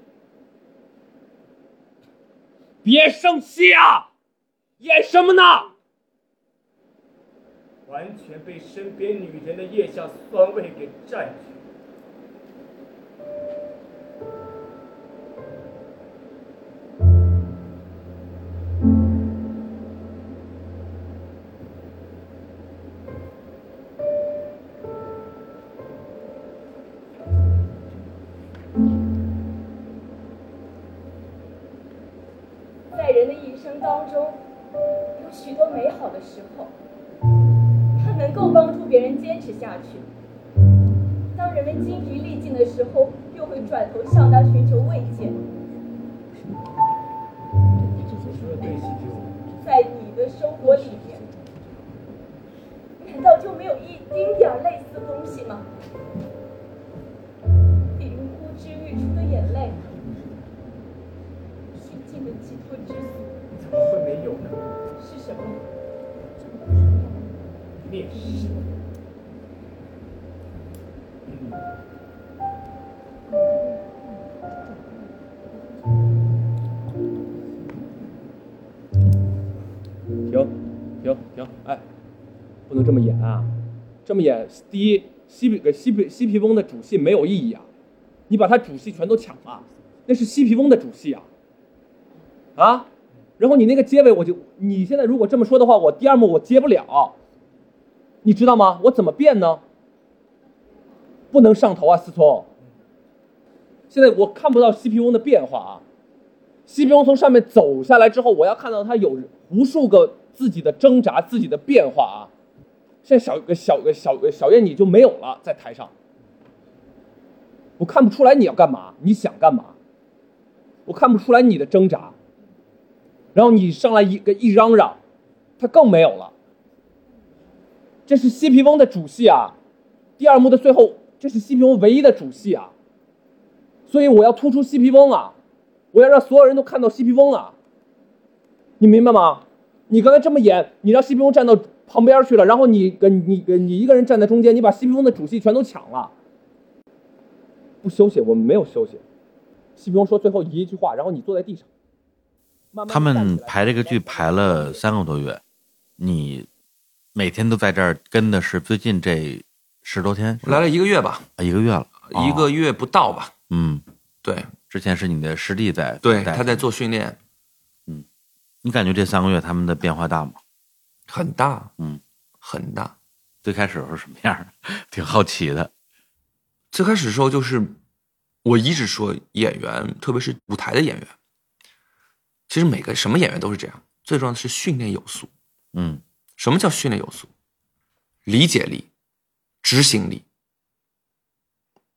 别生气啊！演什么呢？完全被身边女人的腋下酸味给占据。别人坚持下去。当人们精疲力尽的时候，又会转头向他寻求慰藉。在你的生活里面，难道就没有一丁点儿类似的东西吗？比如呼之欲出的眼泪，平静的寄托之所怎么会没有呢？是什么？烈士。停，停，停！哎，不能这么演啊！这么演，第一，西皮给西皮西皮翁的主戏没有意义啊！你把他主戏全都抢了，那是西皮翁的主戏啊！啊！然后你那个结尾，我就你现在如果这么说的话，我第二幕我接不了，你知道吗？我怎么变呢？不能上头啊，思聪！现在我看不到西皮翁的变化啊！西皮翁从上面走下来之后，我要看到他有无数个自己的挣扎、自己的变化啊！现在小个小个小个小燕你就没有了，在台上，我看不出来你要干嘛，你想干嘛，我看不出来你的挣扎，然后你上来一个一嚷嚷，他更没有了。这是西皮翁的主戏啊，第二幕的最后，这是西皮翁唯一的主戏啊，所以我要突出西皮翁啊。我要让所有人都看到西皮翁啊！你明白吗？你刚才这么演，你让西皮翁站到旁边去了，然后你跟你跟你一个人站在中间，你把西皮翁的主戏全都抢了。不休息，我们没有休息。西皮翁说最后一句话，然后你坐在地上。慢慢他们排这个剧排了三个多月，你每天都在这儿跟的是最近这十多天，来了一个月吧，啊一个月了，一个哦月不到吧？嗯，对之前是你的师弟在对，带他在做训练，你感觉这三个月他们的变化大吗？很大，嗯，很大。最开始时候什么样？挺好奇的。最开始的时候就是，我一直说演员，特别是舞台的演员，其实每个什么演员都是这样，最重要的是训练有素。嗯什么叫训练有素？理解力、执行力，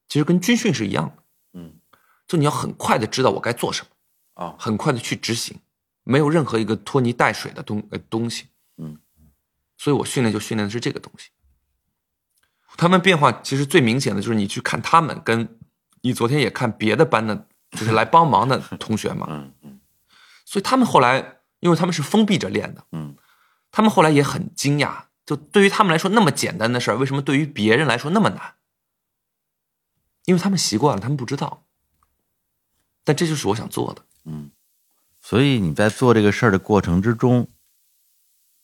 其实跟军训是一样的。嗯就你要很快的知道我该做什么，啊很快的去执行，没有任何一个拖泥带水的东呃东西。嗯，所以我训练就训练的是这个东西。他们变化其实最明显的就是你去看他们，跟你昨天也看别的班的，就是来帮忙的同学嘛。嗯嗯所以他们后来，因为他们是封闭着练的，嗯，他们后来也很惊讶，就对于他们来说那么简单的事儿，为什么对于别人来说那么难？因为他们习惯了，他们不知道。但这就是我想做的。嗯所以你在做这个事儿的过程之中，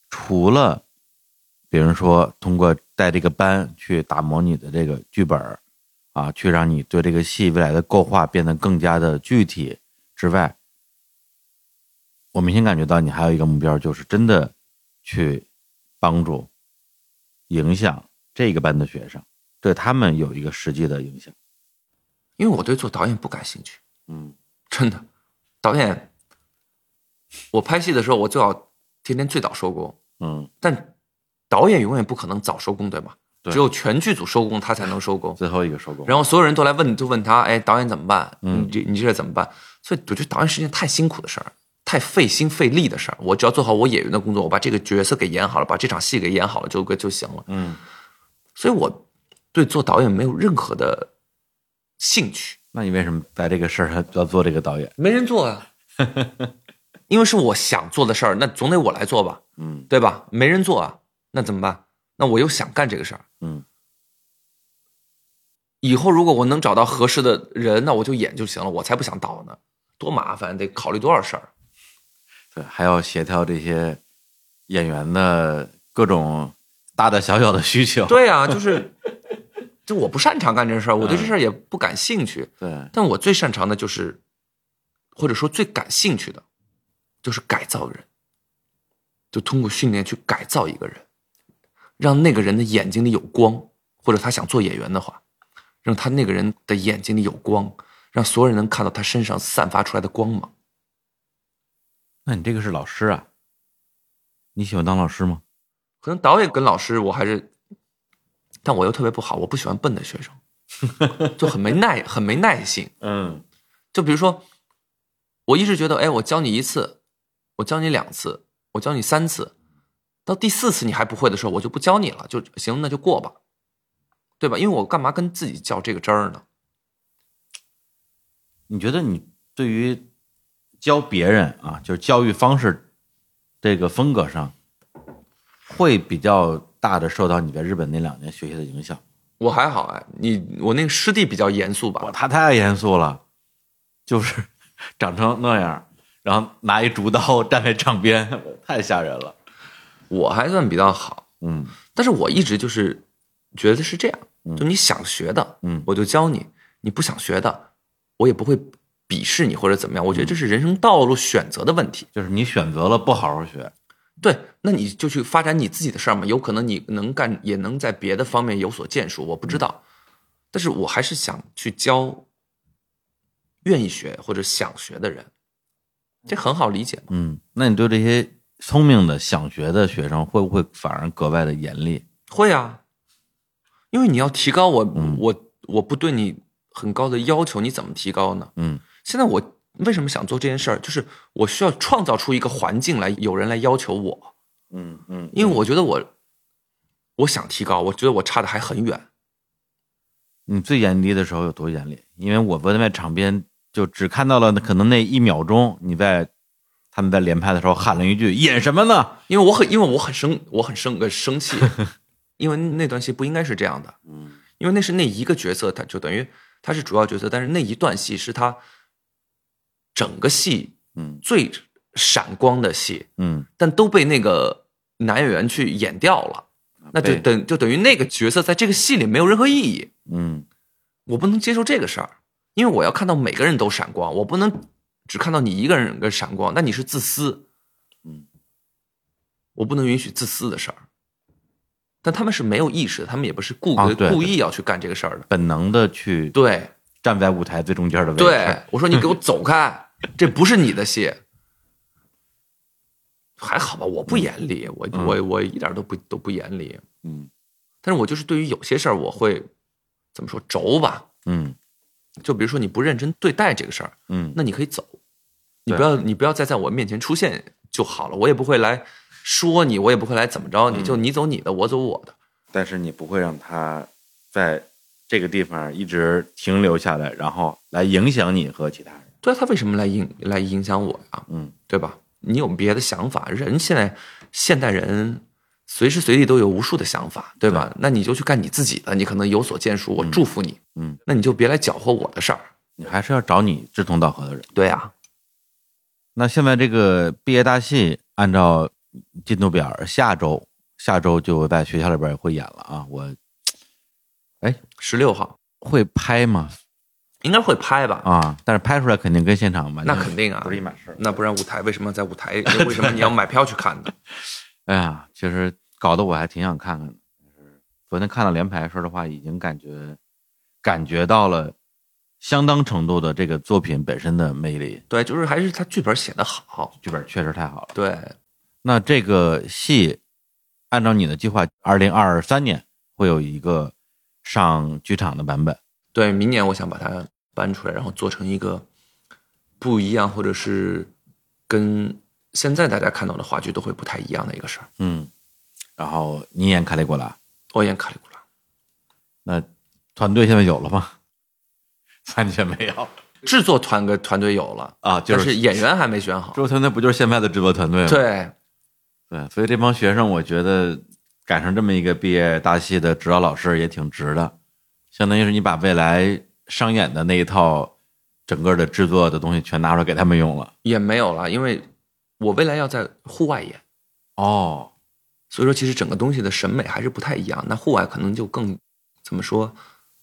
除了比如说通过带这个班去打磨你的这个剧本儿啊，去让你对这个戏未来的构画变得更加的具体之外，我明显感觉到你还有一个目标，就是真的去帮助、影响这个班的学生，对他们有一个实际的影响。因为我对做导演不感兴趣，嗯真的。导演，我拍戏的时候，我最好天天最早收工，嗯，但导演永远不可能早收工，对吗？对只有全剧组收工，他才能收工。最后一个收工。然后所有人都来问，就问他，哎，导演怎么办？嗯你这你这怎么办？所以我觉得导演是件太辛苦的事儿，太费心费力的事儿。我只要做好我演员的工作，我把这个角色给演好了，把这场戏给演好了就就行了。嗯，所以我对做导演没有任何的兴趣，那你为什么在这个事儿上要做这个导演？没人做啊。因为是我想做的事儿，那总得我来做吧，嗯对吧？没人做啊，那怎么办？那我又想干这个事儿。嗯以后如果我能找到合适的人，那我就演就行了，我才不想导呢，多麻烦，得考虑多少事儿。对，还要协调这些演员的各种大大小小的需求。对啊，就是，就我不擅长干这事儿，我对这事儿也不感兴趣。对，但我最擅长的就是，或者说最感兴趣的，就是改造人，就通过训练去改造一个人，让那个人的眼睛里有光，或者他想做演员的话，让他那个人的眼睛里有光，让所有人能看到他身上散发出来的光芒。那你这个是老师啊？你喜欢当老师吗？可能导演跟老师我还是，但我又特别不好，我不喜欢笨的学生，就很没耐，很没耐性。嗯就比如说，我一直觉得，哎，我教你一次，我教你两次，我教你三次，到第四次你还不会的时候，我就不教你了，就行，那就过吧，对吧？因为我干嘛跟自己较这个真儿呢？你觉得你对于教别人啊，就是教育方式这个风格上，会比较大的受到你在日本那两年学习的影响？我还好哎，你我那个师弟比较严肃吧哇，？他太严肃了，就是长成那样，然后拿一竹刀站在场边，太吓人了。我还算比较好，嗯但是我一直就是觉得是这样，嗯就你想学的，嗯我就教你；你不想学的，我也不会鄙视你或者怎么样。我觉得这是人生道路选择的问题。就是你选择了不好好学，对，那你就去发展你自己的事儿嘛。有可能你能干，也能在别的方面有所建树，我不知道。但是我还是想去教愿意学或者想学的人，这很好理解嘛。嗯，那你对这些聪明的想学的学生，会不会反而格外的严厉？会啊，因为你要提高我，嗯我我不对你很高的要求，你怎么提高呢？嗯现在我为什么想做这件事儿，就是我需要创造出一个环境来，有人来要求我，嗯嗯，因为我觉得我我想提高，我觉得我差的还很远。你最严厉的时候有多严厉？因为我不在场边，就只看到了可能那一秒钟，你在他们在连拍的时候喊了一句“演什么呢？因为我很，因为我很生，我很生呃生气，因为那段戏不应该是这样的，嗯，因为那是那一个角色，他就等于他是主要角色，但是那一段戏是他整个戏”？嗯。最闪光的戏，嗯。但都被那个男演员去演掉了，那就等就等于那个角色在这个戏里没有任何意义，嗯。我不能接受这个事儿，因为我要看到每个人都闪光，我不能只看到你一个人的闪光，那你是自私，嗯，我不能允许自私的事儿。但他们是没有意识的，他们也不是故、啊故意要去干这个事儿的。本能的去对站在舞台最中间的位置。对，我说你给我走开，这不是你的戏。还好吧，我不严厉，我嗯。我我一点都不都不严厉。嗯。但是我就是对于有些事儿，我会怎么说轴吧，嗯。就比如说你不认真对待这个事儿，嗯，那你可以走，你不要你不要再在我面前出现就好了，我也不会来说你，我也不会来怎么着你，就你走你的，我走我的。但是你不会让他在这个地方一直停留下来，然后来影响你和其他人。对啊，他为什么来影来影响我呀？嗯，对吧？你有别的想法，人现在现代人随时随地都有无数的想法，对吧？那你就去干你自己的，你可能有所建树，我祝福你。嗯，那你就别来搅和我的事儿。你还是要找你志同道合的人。对啊，那现在这个毕业大戏，按照进度表，下周下周就在学校里边会演了啊。我十六号会拍吗？应该会拍吧？啊，但是拍出来肯定跟现场完全那肯定啊不是一码事。那不然舞台为什么在舞台？为什么你要买票去看呢？哎呀，其实搞得我还挺想看看的。昨天看了连排，说实话，已经感觉感觉到了相当程度的这个作品本身的魅力。对，就是还是他剧本写的好。剧本确实太好了。对，那这个戏，按照你的计划，二零二三年会有一个上剧场的版本。对，明年我想把它搬出来，然后做成一个不一样，或者是跟现在大家看到的话剧都会不太一样的一个事儿。嗯，然后你演卡利古拉，我演卡利古拉，那团队现在有了吗？完全没有制作团个团队有了，啊，就但是演员还没选好制。作团队不就是现在的制作团队吗？对，对，所以这帮学生，我觉得赶上这么一个毕业大戏的指导老师也挺值的，相当于是你把未来商演的那一套整个的制作的东西全拿出来给他们用了。也没有了，因为我未来要在户外演，哦，所以说其实整个东西的审美还是不太一样。那户外可能就更怎么说，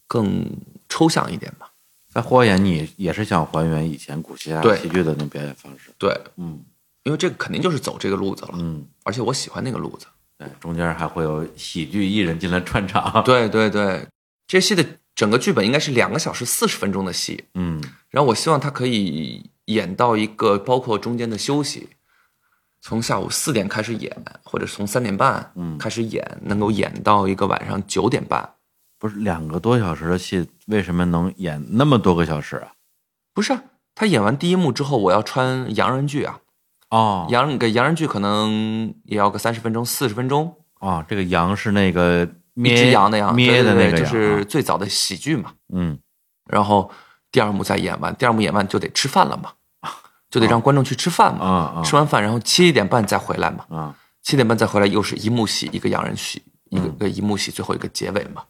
更抽象一点吧。在户外演你也是想还原以前古希腊对戏剧的那种表演方式。对，嗯因为这个肯定就是走这个路子了，嗯，而且我喜欢那个路子。对，中间还会有喜剧艺人进来串场。，对对对，这戏的整个剧本应该是两个小时四十分钟的戏，嗯然后我希望他可以演到一个包括中间的休息，从下午四点开始演，或者从三点半嗯开始演，能够演到一个晚上九点半。不是两个多小时的戏，为什么能演那么多个小时啊？不是啊，他演完第一幕之后，我要穿洋人剧啊，哦洋给洋人剧可能也要个三十分钟、四十分钟。哦，这个羊是那个一咩只羊的羊，咩的那个羊，就是啊最早的喜剧嘛。嗯然后第二幕再演完，第二幕演完就得吃饭了嘛，就得让观众去吃饭嘛。啊啊吃完饭，然后七点半再回来嘛。啊！七点半再回来，又是一幕戏，一个洋人戏，一嗯个个一幕戏，最后一个结尾嘛。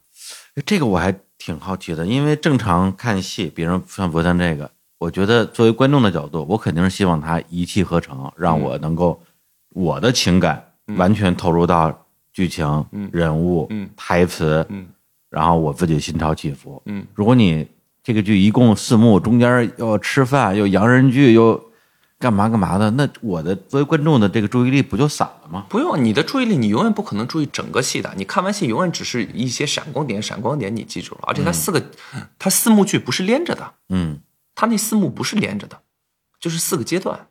这个我还挺好奇的，因为正常看戏，比如像昨天这个，我觉得作为观众的角度，我肯定是希望它一气呵成，让我能够我的情感完全投入到剧情、嗯人物、嗯台词，嗯然后我自己心潮起伏。嗯，如果你这个剧一共四幕，中间要吃饭，又洋人剧，又干嘛干嘛的，那我的作为观众的这个注意力不就散了吗？不用你的注意力，你永远不可能注意整个戏的。你看完戏，永远只是一些闪光点，闪光点你记住了。而且它四个，它四幕剧不是连着的，嗯，它那四幕不是连着的，就是四个阶段。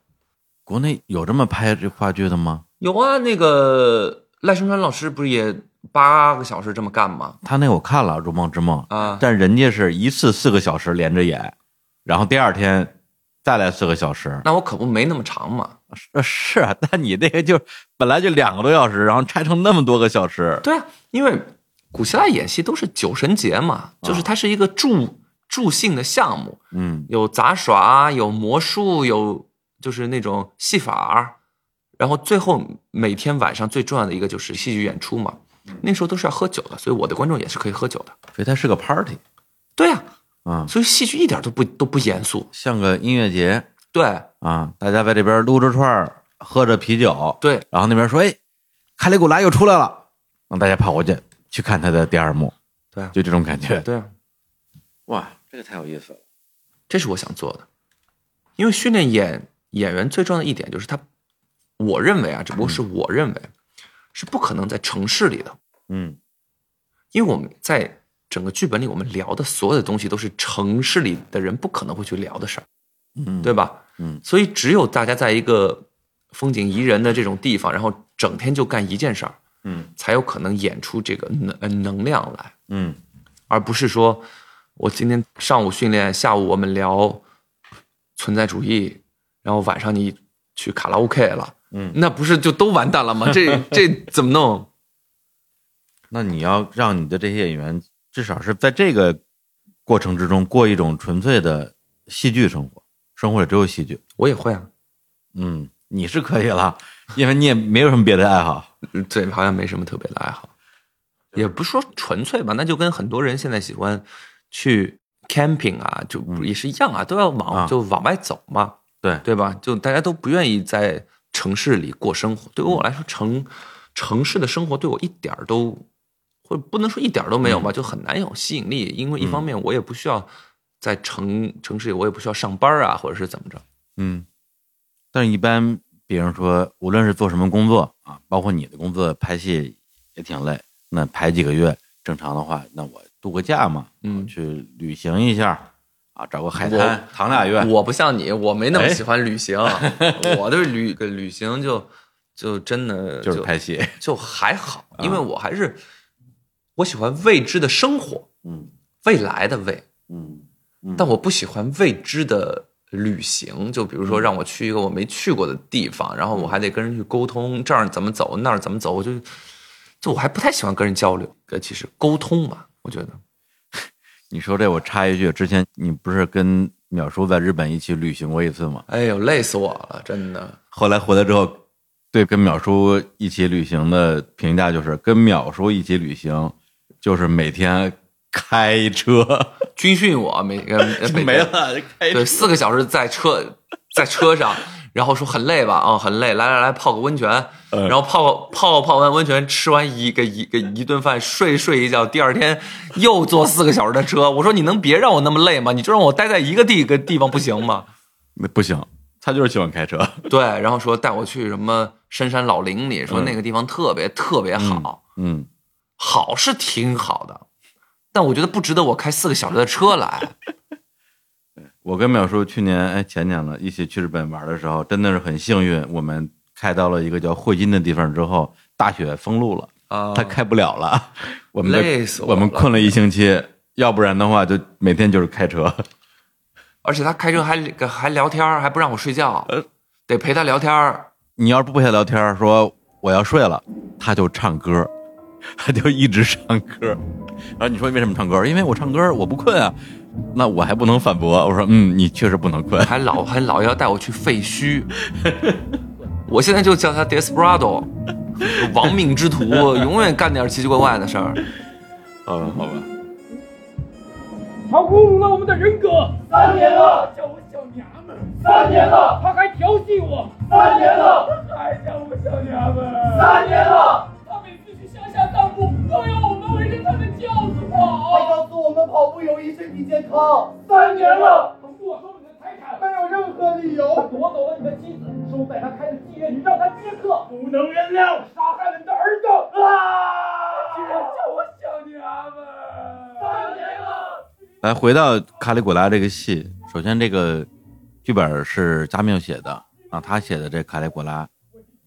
国内有这么拍这话剧的吗？有啊，那个赖声川老师不是也八个小时这么干吗？他那我看了《如梦之梦》啊但人家是一次四个小时连着演，然后第二天再来四个小时。那我可不没那么长嘛。呃是啊，但你那个就本来就两个多小时，然后拆成那么多个小时。对啊，因为古希腊演戏都是酒神节嘛，就是它是一个助助兴的项目，嗯。有杂耍，有魔术，有就是那种戏法，然后最后每天晚上最重要的一个就是戏剧演出嘛。那时候都是要喝酒的，所以我的观众也是可以喝酒的。所以它是个 party 对呀、啊，所以戏剧一点都不都不严肃。像个音乐节。对。啊，大家在这边撸着串儿，喝着啤酒，对，然后那边说：“哎，卡里古拉又出来了。”让大家跑过去去看他的第二幕，对啊。就这种感觉。对啊，哇，这个太有意思了。这是我想做的。因为训练演演员最重要的一点就是他，我认为啊，只不过是我认为，是不可能在城市里的，嗯因为我们在整个剧本里，我们聊的所有的东西都是城市里的人不可能会去聊的事儿，嗯，对吧？嗯所以只有大家在一个风景宜人的这种地方，然后整天就干一件事儿，嗯才有可能演出这个能呃能量来，嗯而不是说我今天上午训练，下午我们聊存在主义，然后晚上你去卡拉 OK 了，嗯那不是就都完蛋了吗？这 这怎么弄？那你要让你的这些演员至少是在这个过程之中过一种纯粹的戏剧生活，生活里只有戏剧。我也会啊，嗯，你是可以了，因为你也没有什么别的爱好。嗯对，好像没什么特别的爱好，也不是说纯粹吧，那就跟很多人现在喜欢去 camping 啊，就也是一样啊，都要往、啊就往外走嘛，对，对吧？就大家都不愿意在城市里过生活。对于我来说，城城市的生活对我一点儿都，或者不能说一点儿都没有吧，就很难有吸引力。因为一方面我也不需要在城城市里，我也不需要上班啊，或者是怎么着。嗯，但是一般，比如说，无论是做什么工作啊，包括你的工作拍戏也挺累，那排几个月，正常的话，那我度个假嘛，嗯。去旅行一下啊，找个海滩躺俩月。我不像你，我没那么哎。喜欢旅行，我的旅旅行就就真的就是拍戏，就还好，因为我还是我喜欢未知的生活，嗯。未来的未，嗯但我不喜欢未知的旅行。就比如说让我去一个我没去过的地方，然后我还得跟人去沟通，这儿怎么走，那儿怎么走，我就就我还不太喜欢跟人交流。呃，其实沟通吧，我觉得 你说这我插一句，之前你不是跟淼叔在日本一起旅行过一次吗？哎呦累死我了，真的。后来回来之后，对跟淼叔一起旅行的评价就是，跟淼叔一起旅行就是每天开车 军训我每 没了，开对，四个小时在车在车上，然后说很累吧？啊、很累，来来来，泡个温泉，嗯然后泡泡泡完温泉，吃完一个一个一顿饭，睡睡一觉，第二天又坐四个小时的车。我说你能别让我那么累吗？你就让我待在一个地个地方不行吗？那不行，他就是喜欢开车。对，然后说带我去什么深山老林里，说那个地方特别特别好，嗯，好是挺好的，但我觉得不值得我开四个小时的车来。我跟淼叔去年哎前年了，一起去日本玩的时候，真的是很幸运，我们开到了一个叫汇金的地方之后，大雪封路了，啊他开不了了，我们累死我我们困了一星期，要不然的话就每天就是开车。而且他开车还还聊天，还不让我睡觉，得陪他聊天。你要是不陪他聊天，说我要睡了，他就唱歌，他就一直唱歌。然后你说为什么唱歌？因为我唱歌我不困啊。那我还不能反驳，我说嗯，你确实不能困。还老还老要带我去废墟，我现在就叫他 Desperado，亡命之徒，永远干点奇奇怪怪的事儿。嗯，好吧。他侮辱了我们的人格。三年了，叫我小娘们。三年了，他还调戏我。三年了，还叫我小娘们。三年了，他每次去乡下散步，都要我们围着他的轿子跑他跑。告诉我们跑步有益身体健康，三年了，他没收你的财产，没有任何理由他由。夺走了你的妻子，收在他开的妓院你让他接客，不能原谅，杀害了你的儿子。啊！居然叫我小娘们。三年了。来回到卡里古拉这个戏，首先这个剧本是加缪写的啊，他写的这卡里古拉，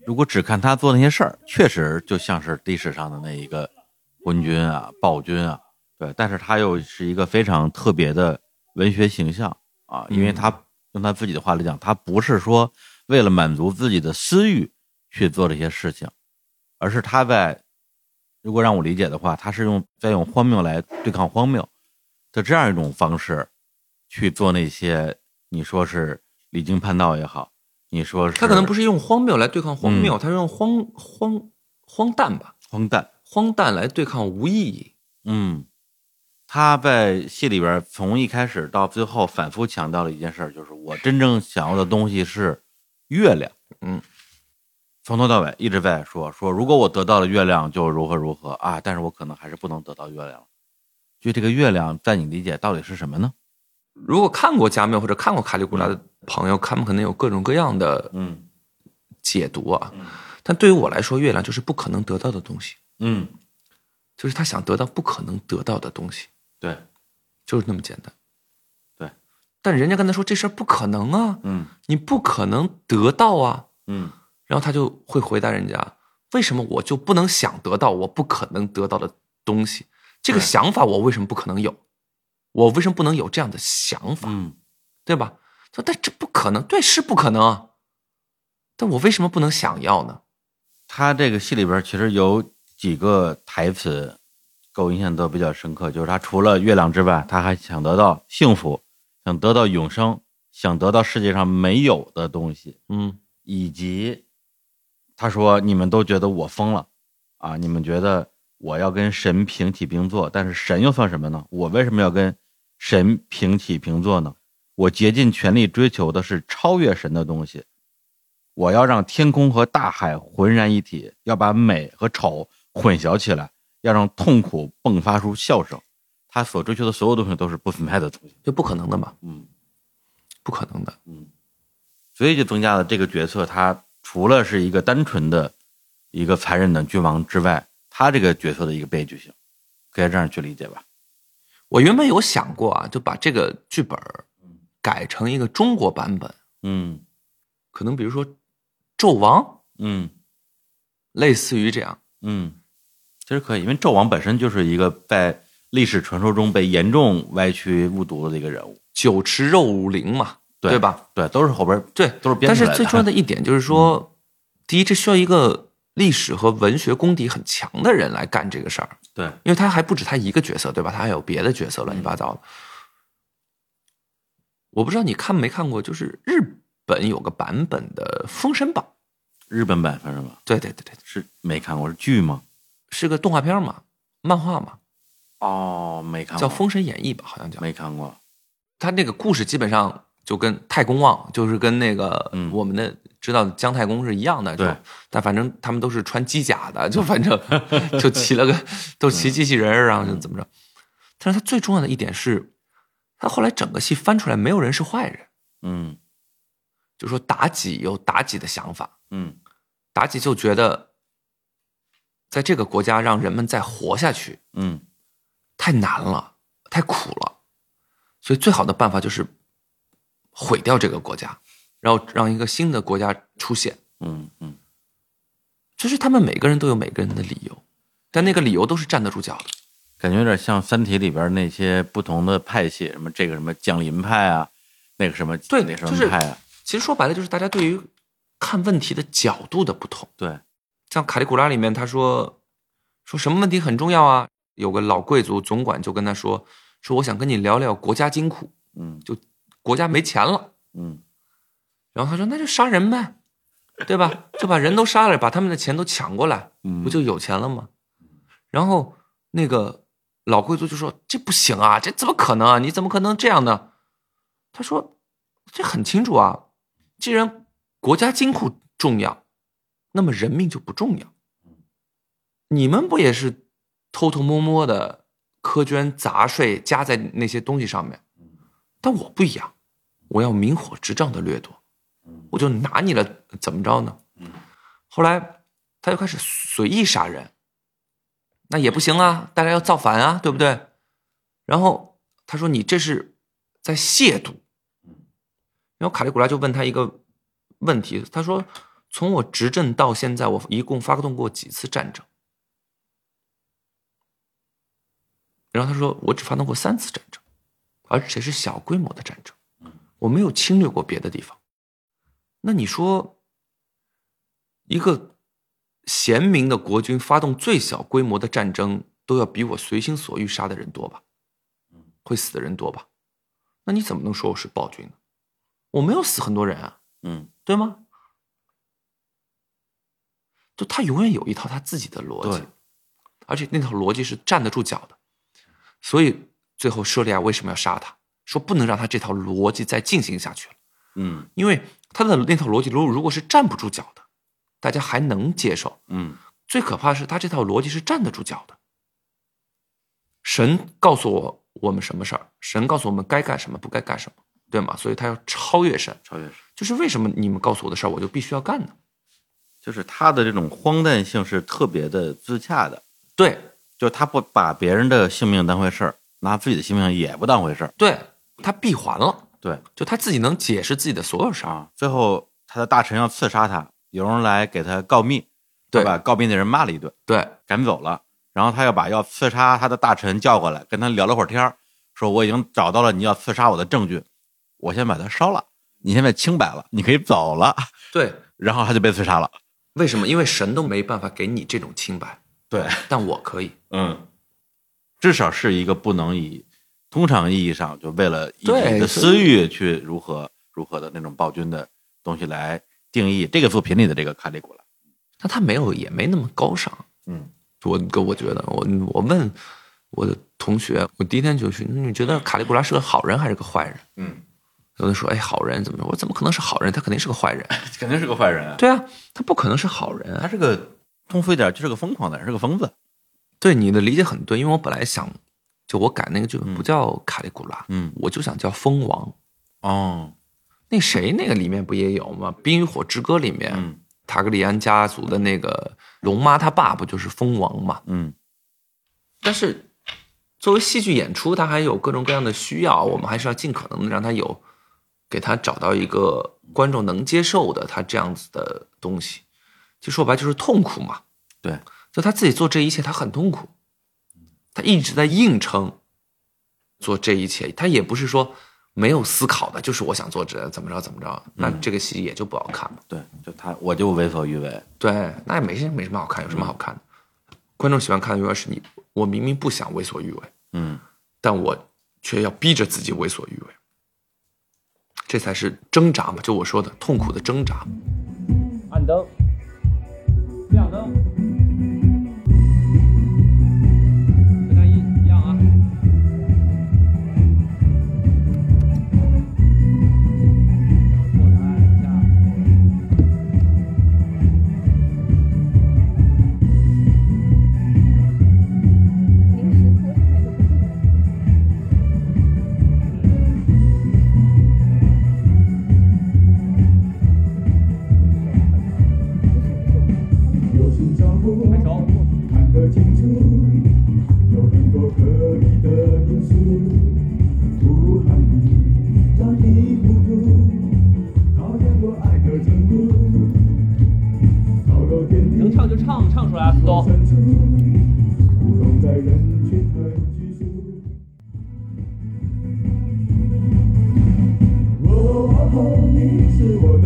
如果只看他做那些事儿，确实就像是历史上的那一个昏君啊、暴君啊，对，但是他又是一个非常特别的文学形象啊，因为他用他自己的话来讲，他不是说为了满足自己的私欲去做这些事情，而是他在，如果让我理解的话，他是用在用荒谬来对抗荒谬。的这样一种方式去做那些你说是离经叛道也好，你说是他可能不是用荒谬来对抗荒谬，嗯他是用荒荒荒诞吧，荒诞，荒诞来对抗无意义。嗯，他在戏里边从一开始到最后反复强调了一件事儿，就是我真正想要的东西是月亮，嗯，从头到尾一直在说说，如果我得到了月亮就如何如何啊，但是我可能还是不能得到月亮。就这个月亮，在你理解到底是什么呢？如果看过加缪或者看过卡利古拉的朋友，他们可能有各种各样的嗯解读啊。但对于我来说，月亮就是不可能得到的东西，嗯，就是他想得到不可能得到的东西，对，就是那么简单。对，但人家跟他说这事儿不可能啊，嗯你不可能得到啊。嗯然后他就会回答人家：为什么我就不能想得到我不可能得到的东西？这个想法我为什么不可能有？我为什么不能有这样的想法？嗯对吧？说但这不可能，对，是不可能啊。但我为什么不能想要呢？他这个戏里边其实有几个台词给我印象都比较深刻，就是他除了月亮之外，他还想得到幸福，想得到永生，想得到世界上没有的东西，嗯以及他说你们都觉得我疯了啊，你们觉得我要跟神平起平坐，但是神又算什么呢？我为什么要跟神平起平坐呢？我竭尽全力追求的是超越神的东西，我要让天空和大海浑然一体，要把美和丑混淆起来，要让痛苦迸发出笑声。他所追求的所有东西都是不分开的东西。这不可能的嘛，嗯，不可能的。嗯所以就增加了这个角色，他除了是一个单纯的一个残忍的君王之外，他这个角色的一个悲剧性，可以这样去理解吧？我原本有想过啊，就把这个剧本改成一个中国版本，嗯可能比如说《纣王》，嗯类似于这样。嗯，其实可以，因为纣王本身就是一个在历史传说中被严重歪曲误读的一个人物，酒池肉林嘛，对吧？？对，都是后边对，都是编但是。最重要的一点就是说，第一，这需要一个历史和文学功底很强的人来干这个事儿，对，因为他还不止他一个角色，对吧？他还有别的角色，乱七八糟的。我不知道你看没看过，就是日本有个版本的《封神榜日本版封神榜》，对对对对，是没看过，是剧吗？是个动画片嘛，漫画嘛，哦，没看过，叫《封神演义》吧，好像叫。没看过。他那个故事基本上就跟太公望，就是跟那个嗯我们的知道的姜太公是一样的。就对，但反正他们都是穿机甲的，就反正就骑了个都骑机器人儿，然后就怎么着。但是他最重要的一点是，他后来整个戏翻出来，没有人是坏人，嗯就说妲己有妲己的想法，嗯妲己就觉得，在这个国家让人们再活下去嗯太难了，太苦了，所以最好的办法就是毁掉这个国家，然后让一个新的国家出现。嗯嗯，就是他们每个人都有每个人的理由，但那个理由都是站得住脚的。感觉有点像《三体》里边那些不同的派系，什么这个什么降临派啊，那个什么对那什就是么派啊，其实说白了，就是大家对于看问题的角度的不同。对，像卡利古拉里面，他说说什么问题很重要啊？有个老贵族总管就跟他说说，我想跟你聊聊国家金库，嗯就国家没钱了。嗯然后他说那就杀人呗，对吧？就把人都杀了，把他们的钱都抢过来，嗯，不就有钱了吗？然后那个老贵族就说：“这不行啊，这怎么可能啊？你怎么可能这样呢？”他说：“这很清楚啊，既然国家金库重要，那么人命就不重要。你们不也是偷偷摸摸的苛捐杂税加在那些东西上面？但我不一样，我要明火执仗的掠夺，我就拿你了，怎么着呢？后来他就开始随意杀人，那也不行啊，大家要造反啊，对不对？然后他说：“你这是在亵渎。”然后卡利古拉就问他一个问题，他说：“从我执政到现在，我一共发动过几次战争？”然后他说：“我只发动过三次战争，而且是小规模的战争，我没有侵略过别的地方。”那你说，一个贤明的国君发动最小规模的战争，都要比我随心所欲杀的人多吧？会死的人多吧？那你怎么能说我是暴君呢？我没有死很多人啊，嗯对吗？就他永远有一套他自己的逻辑，而且那套逻辑是站得住脚的。所以最后舍利亚为什么要杀他？说不能让他这套逻辑再进行下去了。嗯因为他的那套逻辑如如果是站不住脚的，大家还能接受。嗯最可怕的是他这套逻辑是站得住脚的。神告诉我我们什么事儿，神告诉我们该干什么，不该干什么，对吗？所以他要超越神，超越神，就是为什么你们告诉我的事儿，我就必须要干呢？就是他的这种荒诞性是特别的自洽的，对就是他不把别人的性命当回事儿，拿自己的性命也不当回事儿。对，他闭环了，对就他自己能解释自己的所有事儿。啊，最后他的大臣要刺杀他，有人来给他告密，对把告密的人骂了一顿，对赶走了。然后他又把要刺杀他的大臣叫过来，跟他聊了会儿天儿，说我已经找到了你要刺杀我的证据，我先把它烧了，你现在清白了，你可以走了。对，然后他就被刺杀了。为什么？因为神都没办法给你这种清白，对，但我可以。嗯，至少是一个不能以通常意义上就为了一己的私欲去如何如何的那种暴君的东西来定义这个作品里的这个卡里古拉。但他没有，也没那么高尚。嗯，我跟我觉得，我我问我的同学，我第一天就去，你觉得卡利古拉是个好人还是个坏人？嗯，有的说，哎，好人怎么说？我怎么可能是好人？他肯定是个坏人。肯定是个坏人啊。对啊，他不可能是好人啊。他是个通俗一点，就是个疯狂的人，是个疯子。对你的理解很对，因为我本来想，就我改那个剧本嗯不叫卡利古拉，嗯我就想叫蜂王。哦，那谁那个里面不也有吗？《冰与火之歌》里面，嗯塔格里安家族的那个龙妈她爸不就是蜂王嘛？嗯但是作为戏剧演出，它还有各种各样的需要，我们还是要尽可能的让它有，给他找到一个观众能接受的他这样子的东西。就说白就是痛苦嘛，对，就他自己做这一切，他很痛苦，他一直在硬撑做这一切，他也不是说没有思考的，就是我想做这怎么着怎么着，那这个戏也就不好看嘛。对，就他，我就为所欲为。对，那也没什没什么好看，有什么好看的？观众喜欢看的永远是你，我明明不想为所欲为，嗯，但我却要逼着自己为所欲为，这才是挣扎嘛，就我说的痛苦的挣扎。暗灯，你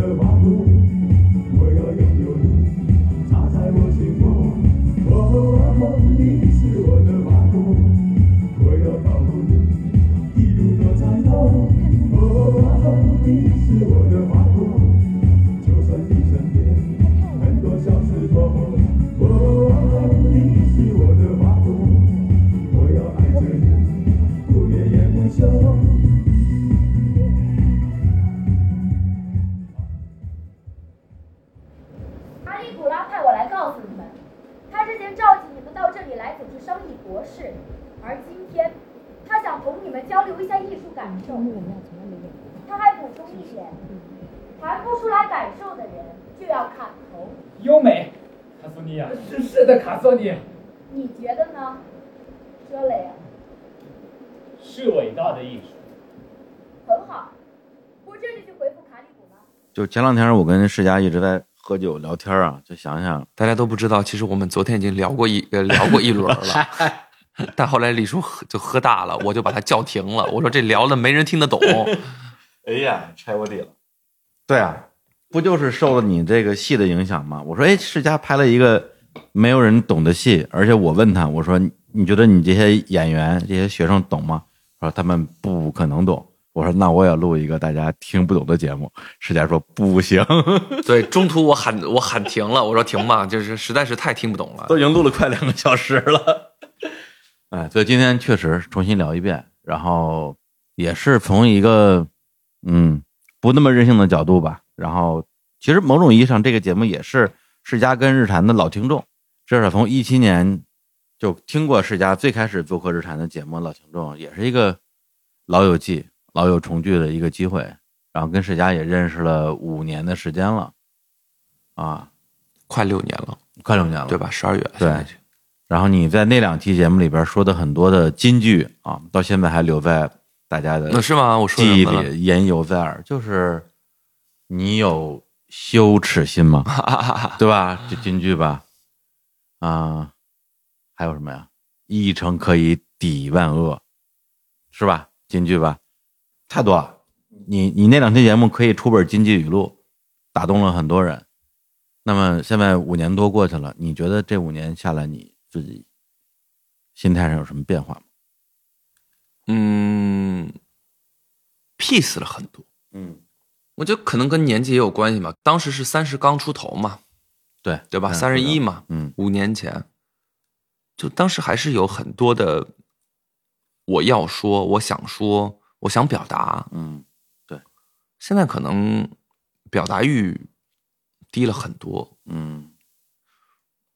就前两天我跟世佳一直在喝酒聊天啊，就想想，大家都不知道，其实我们昨天已经聊过一呃聊过一轮了，但后来李叔喝就喝大了，我就把他叫停了。我说这聊的没人听得懂。哎呀，拆我底了。对啊，不就是受了你这个戏的影响吗？我说，哎，世佳拍了一个没有人懂的戏，而且我问他，我说，你觉得你这些演员、这些学生懂吗？他说他们不可能懂。我说，那我也录一个大家听不懂的节目。世佳说不行，对，中途我喊我喊停了，我说停吧，就是实在是太听不懂了。都已经录了快两个小时了。哎，所以今天确实重新聊一遍，然后也是从一个嗯不那么任性的角度吧。然后其实某种意义上，这个节目也是世家跟日坛的老听众，至少从一七年就听过世家最开始做客日坛的节目，老听众也是一个老友记、老友重聚的一个机会。然后跟世嘉也认识了五年的时间了，啊，快六年了，快六年了，对吧？十二月，对然后你在那两期节目里边说的很多的金句啊，到现在还留在大家的那是吗？我说记忆？里，言犹在耳。就是你有羞耻心吗？对吧？这金句吧，啊，还有什么呀？一诚可以抵万恶，是吧？金句吧，太多了。你你那两期节目可以出本经济语录，打动了很多人。那么现在五年多过去了，你觉得这五年下来，你自己心态上有什么变化吗？嗯，peace 了很多。嗯，我觉得可能跟年纪也有关系嘛。当时是三十刚出头嘛，对对吧？嗯三十一嘛，嗯五年前，就当时还是有很多的我要说，我想说，我想表达。嗯对现在可能表达欲低了很多。嗯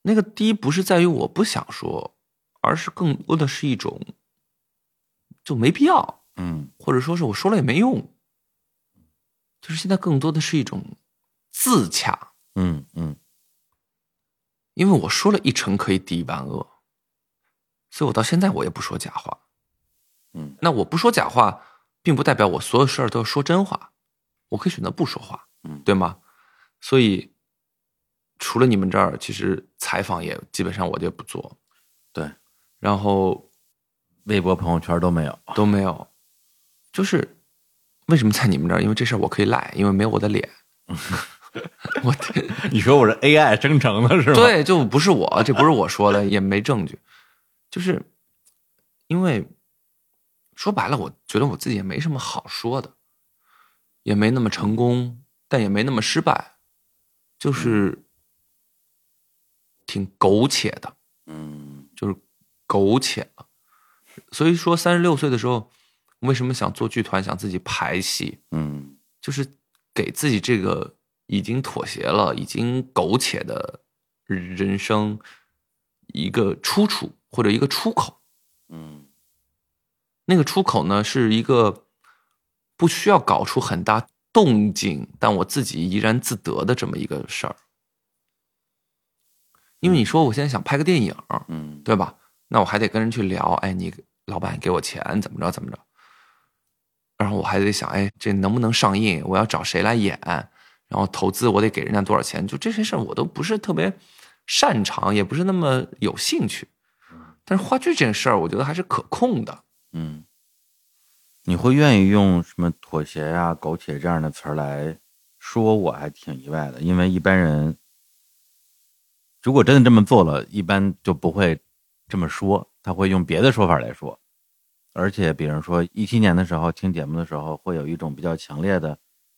那个低不是在于我不想说，而是更多的是一种就没必要，嗯或者说是我说了也没用。就是现在更多的是一种自洽，嗯嗯因为我说了一成可以抵一万恶，所以我到现在我也不说假话。嗯，那我不说假话，并不代表我所有事儿都要说真话，我可以选择不说话，嗯对吗？所以除了你们这儿，其实采访也基本上我就也不做，对，然后微博、朋友圈都没有。都没有，就是为什么在你们这儿？因为这事儿我可以赖，因为没有我的脸。我你说我是 AI 生成的是吗？，对，就不是我，这不是我说的，也没证据，就是因为说白了，我觉得我自己也没什么好说的，也没那么成功，但也没那么失败，就是挺苟且的，嗯就是苟且了。所以说，三十六岁的时候，为什么想做剧团，想自己排戏，嗯就是给自己这个已经妥协了、已经苟且的人生一个出处或者一个出口。嗯那个出口呢，是一个不需要搞出很大动静，但我自己怡然自得的这么一个事儿。因为你说我现在想拍个电影，嗯对吧？那我还得跟人去聊，哎，你老板给我钱怎么着怎么着，然后我还得想，哎，这能不能上映？我要找谁来演？然后投资我得给人家多少钱？就这些事儿我都不是特别擅长，也不是那么有兴趣。但是话剧这件事儿，我觉得还是可控的。嗯，你会愿意用什么妥协呀、苟且这样的词儿来说，我还挺意外的，因为一般人如果真的这么做了，一般就不会这么说，他会用别的说法来说。而且，比如说一七年的时候听节目的时候，会有一种比较强烈的，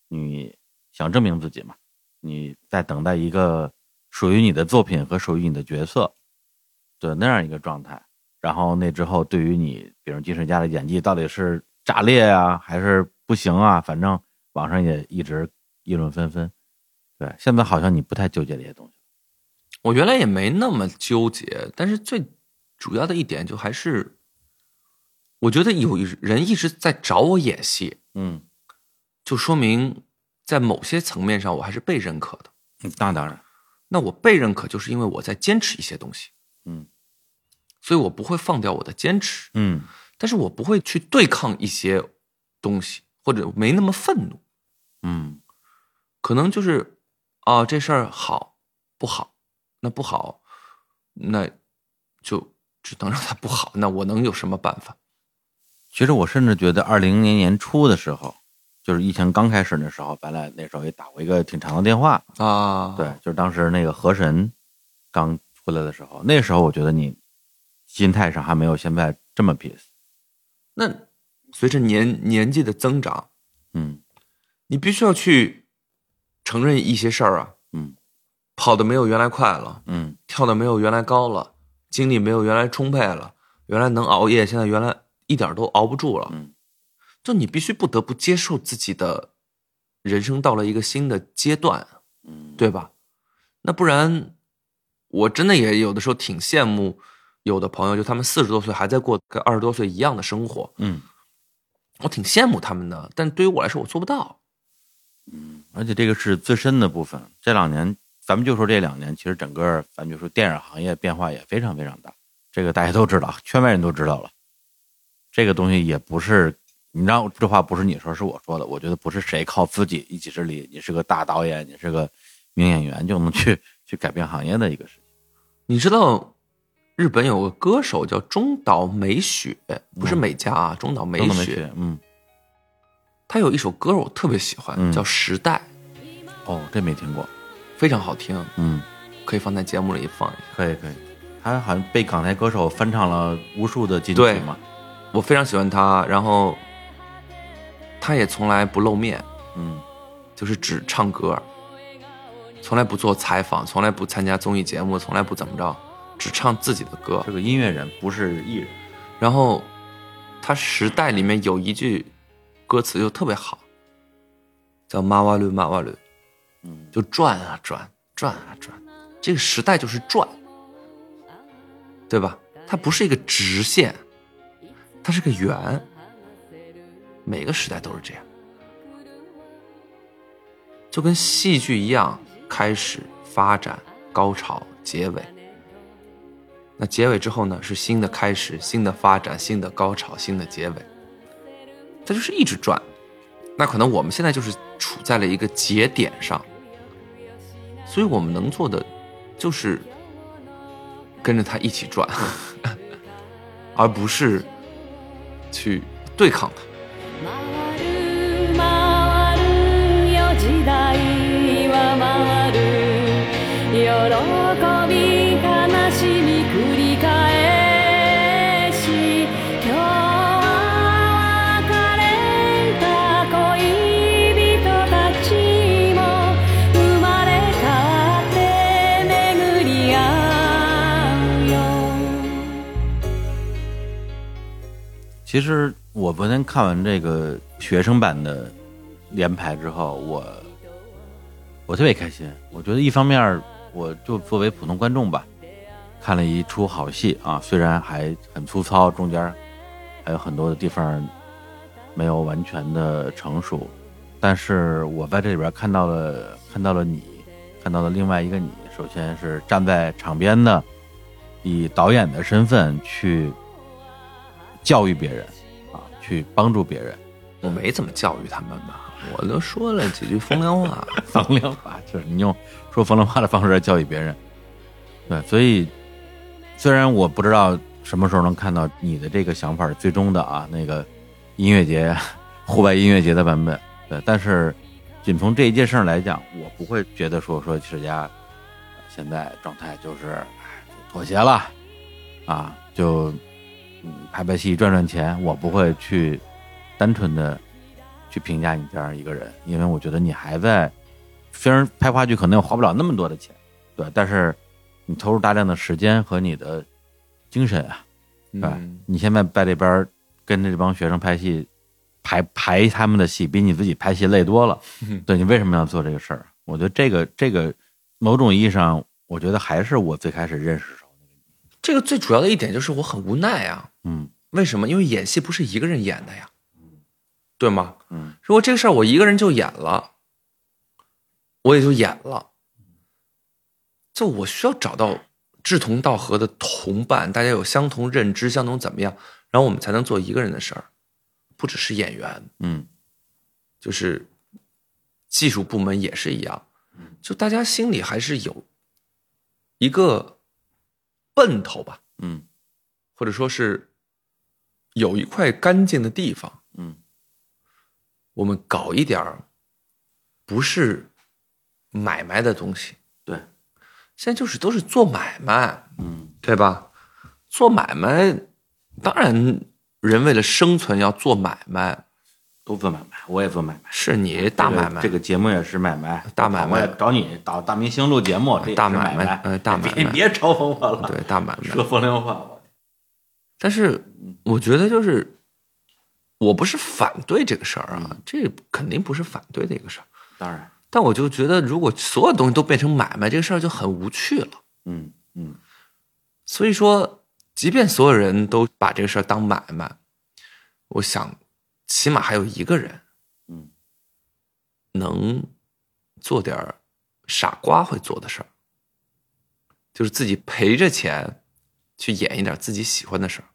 你想证明自己嘛，你在等待一个属于你的作品和属于你的角色的那样一个状态。然后那之后，对于你，比如金水家的演技到底是炸裂啊，还是不行啊？反正网上也一直议论纷纷。对，现在好像你不太纠结这些东西。我原来也没那么纠结，但是最主要的一点就还是，我觉得有人一直在找我演戏，嗯，就说明在某些层面上我还是被认可的。那当然，那我被认可，就是因为我在坚持一些东西，嗯所以我不会放掉我的坚持，嗯但是我不会去对抗一些东西，或者没那么愤怒，嗯可能就是啊，这事儿好不好？那不好，那就只能让它不好。那我能有什么办法？其实我甚至觉得，二零年年初的时候，就是疫情刚开始的时候，咱俩那时候也打过一个挺长的电话。啊，对，就是当时那个河神刚出来的时候，那时候我觉得你心态上还没有现在这么 peace。那随着年年纪的增长，嗯你必须要去承认一些事儿啊，嗯跑的没有原来快了，嗯跳的没有原来高了，精力没有原来充沛了，原来能熬夜，现在原来一点都熬不住了。嗯，就你必须不得不接受自己的人生到了一个新的阶段，嗯，对吧？那不然，我真的也有的时候挺羡慕有的朋友，就他们四十多岁还在过跟二十多岁一样的生活，嗯，我挺羡慕他们的。但对于我来说，我做不到。嗯而且这个是自身的部分。这两年，咱们就说这两年，其实整个咱们就说电影行业变化也非常非常大，这个大家都知道，圈外人都知道了。这个东西也不是，你知道这话不是你说，是我说的。我觉得不是谁靠自己一己之力，你是个大导演，你是个名演员就能去去改变行业的一个事情。你知道，日本有个歌手叫中岛美雪，不是美嘉啊，中岛美雪。去，，嗯，他有一首歌我特别喜欢，嗯。叫《时代。哦，这没听过，》，非常好听，嗯，可以放在节目里放一下。可以可以，他好像被港台歌手翻唱了无数的金曲对嘛，我非常喜欢他，然后他也从来不露面，嗯。就是只唱歌，从来不做采访，从来不参加综艺节目，从来不怎么着，只唱自己的歌这。个音乐人，不是艺人，然后他《时代》里面有一句歌词就特别好，叫“马瓦绿马瓦绿”，嗯，就转啊转，转啊转，这个时代就是转，对吧？它不是一个直线，它是个圆，每个时代都是这样，就跟戏剧一样，开始、发展、高潮、结尾。那结尾之后呢，是新的开始、新的发展、新的高潮、新的结尾，它就是一直转。那可能我们现在就是处在了一个节点上，所以我们能做的就是跟着它一起转，而不是去对抗它。回る回るよ時代は回る喜び 其实我昨天看完这个学生版的连排之后，我我特别开心。我觉得一方面，我就作为普通观众吧，看了一出好戏啊，虽然还很粗糙，中间还有很多的地方没有完全的成熟，但是我在这里边看到了看到了你，看到了另外一个你。首先是站在场边的，以导演的身份去教育别人啊，去帮助别人。我没怎么教育他们吧，我都说了几句风凉话。风凉话，就是你用说风凉话的方式来教育别人。对，所以虽然我不知道什么时候能看到你的这个想法最终的啊那个音乐节、户外音乐节的版本，对，但是仅从这一件事儿来讲，我不会觉得说说史家现在状态就是妥协了啊，就嗯拍拍戏赚赚钱，我不会去单纯的去评价你这样一个人，因为我觉得你还在，虽然拍话剧可能也花不了那么多的钱，对，但是你投入大量的时间和你的精神啊，对吧？嗯你现在在这边跟着这帮学生拍戏，排排他们的戏，比你自己拍戏累多了。对你为什么要做这个事儿？我觉得这个这个某种意义上，我觉得还是我最开始认识。这个最主要的一点就是我很无奈啊。嗯为什么？因为演戏不是一个人演的呀，对吗？嗯如果这个事儿我一个人就演了，我也就演了。就我需要找到志同道合的同伴，大家有相同认知，相同怎么样，然后我们才能做一个人的事儿，不只是演员，嗯就是技术部门也是一样，就大家心里还是有一个奔头吧，嗯。或者说是有一块干净的地方，嗯。我们搞一点儿不是买卖的东西。对，现在就是都是做买卖，嗯。对吧？做买卖，当然人为了生存要做买卖，都做买卖，我也做买卖。是你大买卖，这个、节目也是买卖，大买卖。找你找大明星录节目，大买卖买呃大买卖。别别嘲讽我了，对大买卖。说风凉话，我但是我觉得就是，我不是反对这个事儿啊，这肯定不是反对的一个事儿。当然，但我就觉得，如果所有东西都变成买卖，这个事儿就很无趣了。嗯嗯。所以说，即便所有人都把这个事儿当买卖，我想，起码还有一个人嗯能做点傻瓜会做的事儿，就是自己赔着钱去演一点自己喜欢的事儿。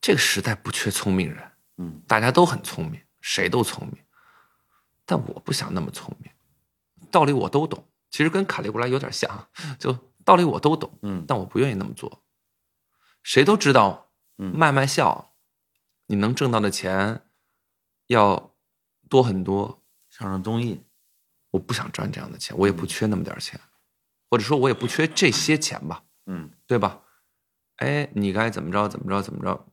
这个时代不缺聪明人，嗯大家都很聪明，谁都聪明，但我不想那么聪明。道理我都懂，其实跟卡利古拉有点像，就道道理我都懂，嗯但我不愿意那么做。谁都知道，嗯卖卖笑，你能挣到的钱要多很多。上上综艺，我不想赚这样的钱，我也不缺那么点儿钱，或者说我也不缺这些钱吧，嗯对吧？哎，你该怎么着怎么着怎么着，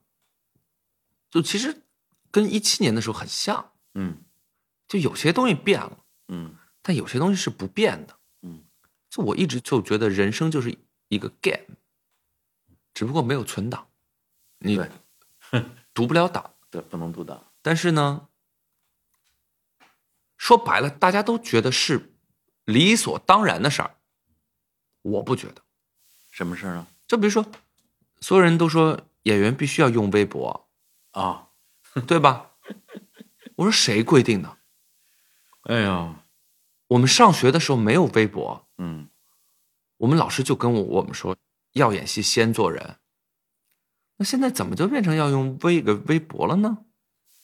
就其实跟一七年的时候很像，嗯就有些东西变了，嗯但有些东西是不变的。嗯，就我一直就觉得人生就是一个 game，只不过没有存档，你对读不了档。对，不能读档。但是呢，说白了，大家都觉得是理所当然的事儿，我不觉得。什么事儿呢？就比如说，所有人都说演员必须要用微博，啊，对吧？我说谁规定的？哎呀，我们上学的时候没有微博，嗯我们老师就跟我我们说，要演戏先做人。那现在怎么就变成要用微个微博了呢？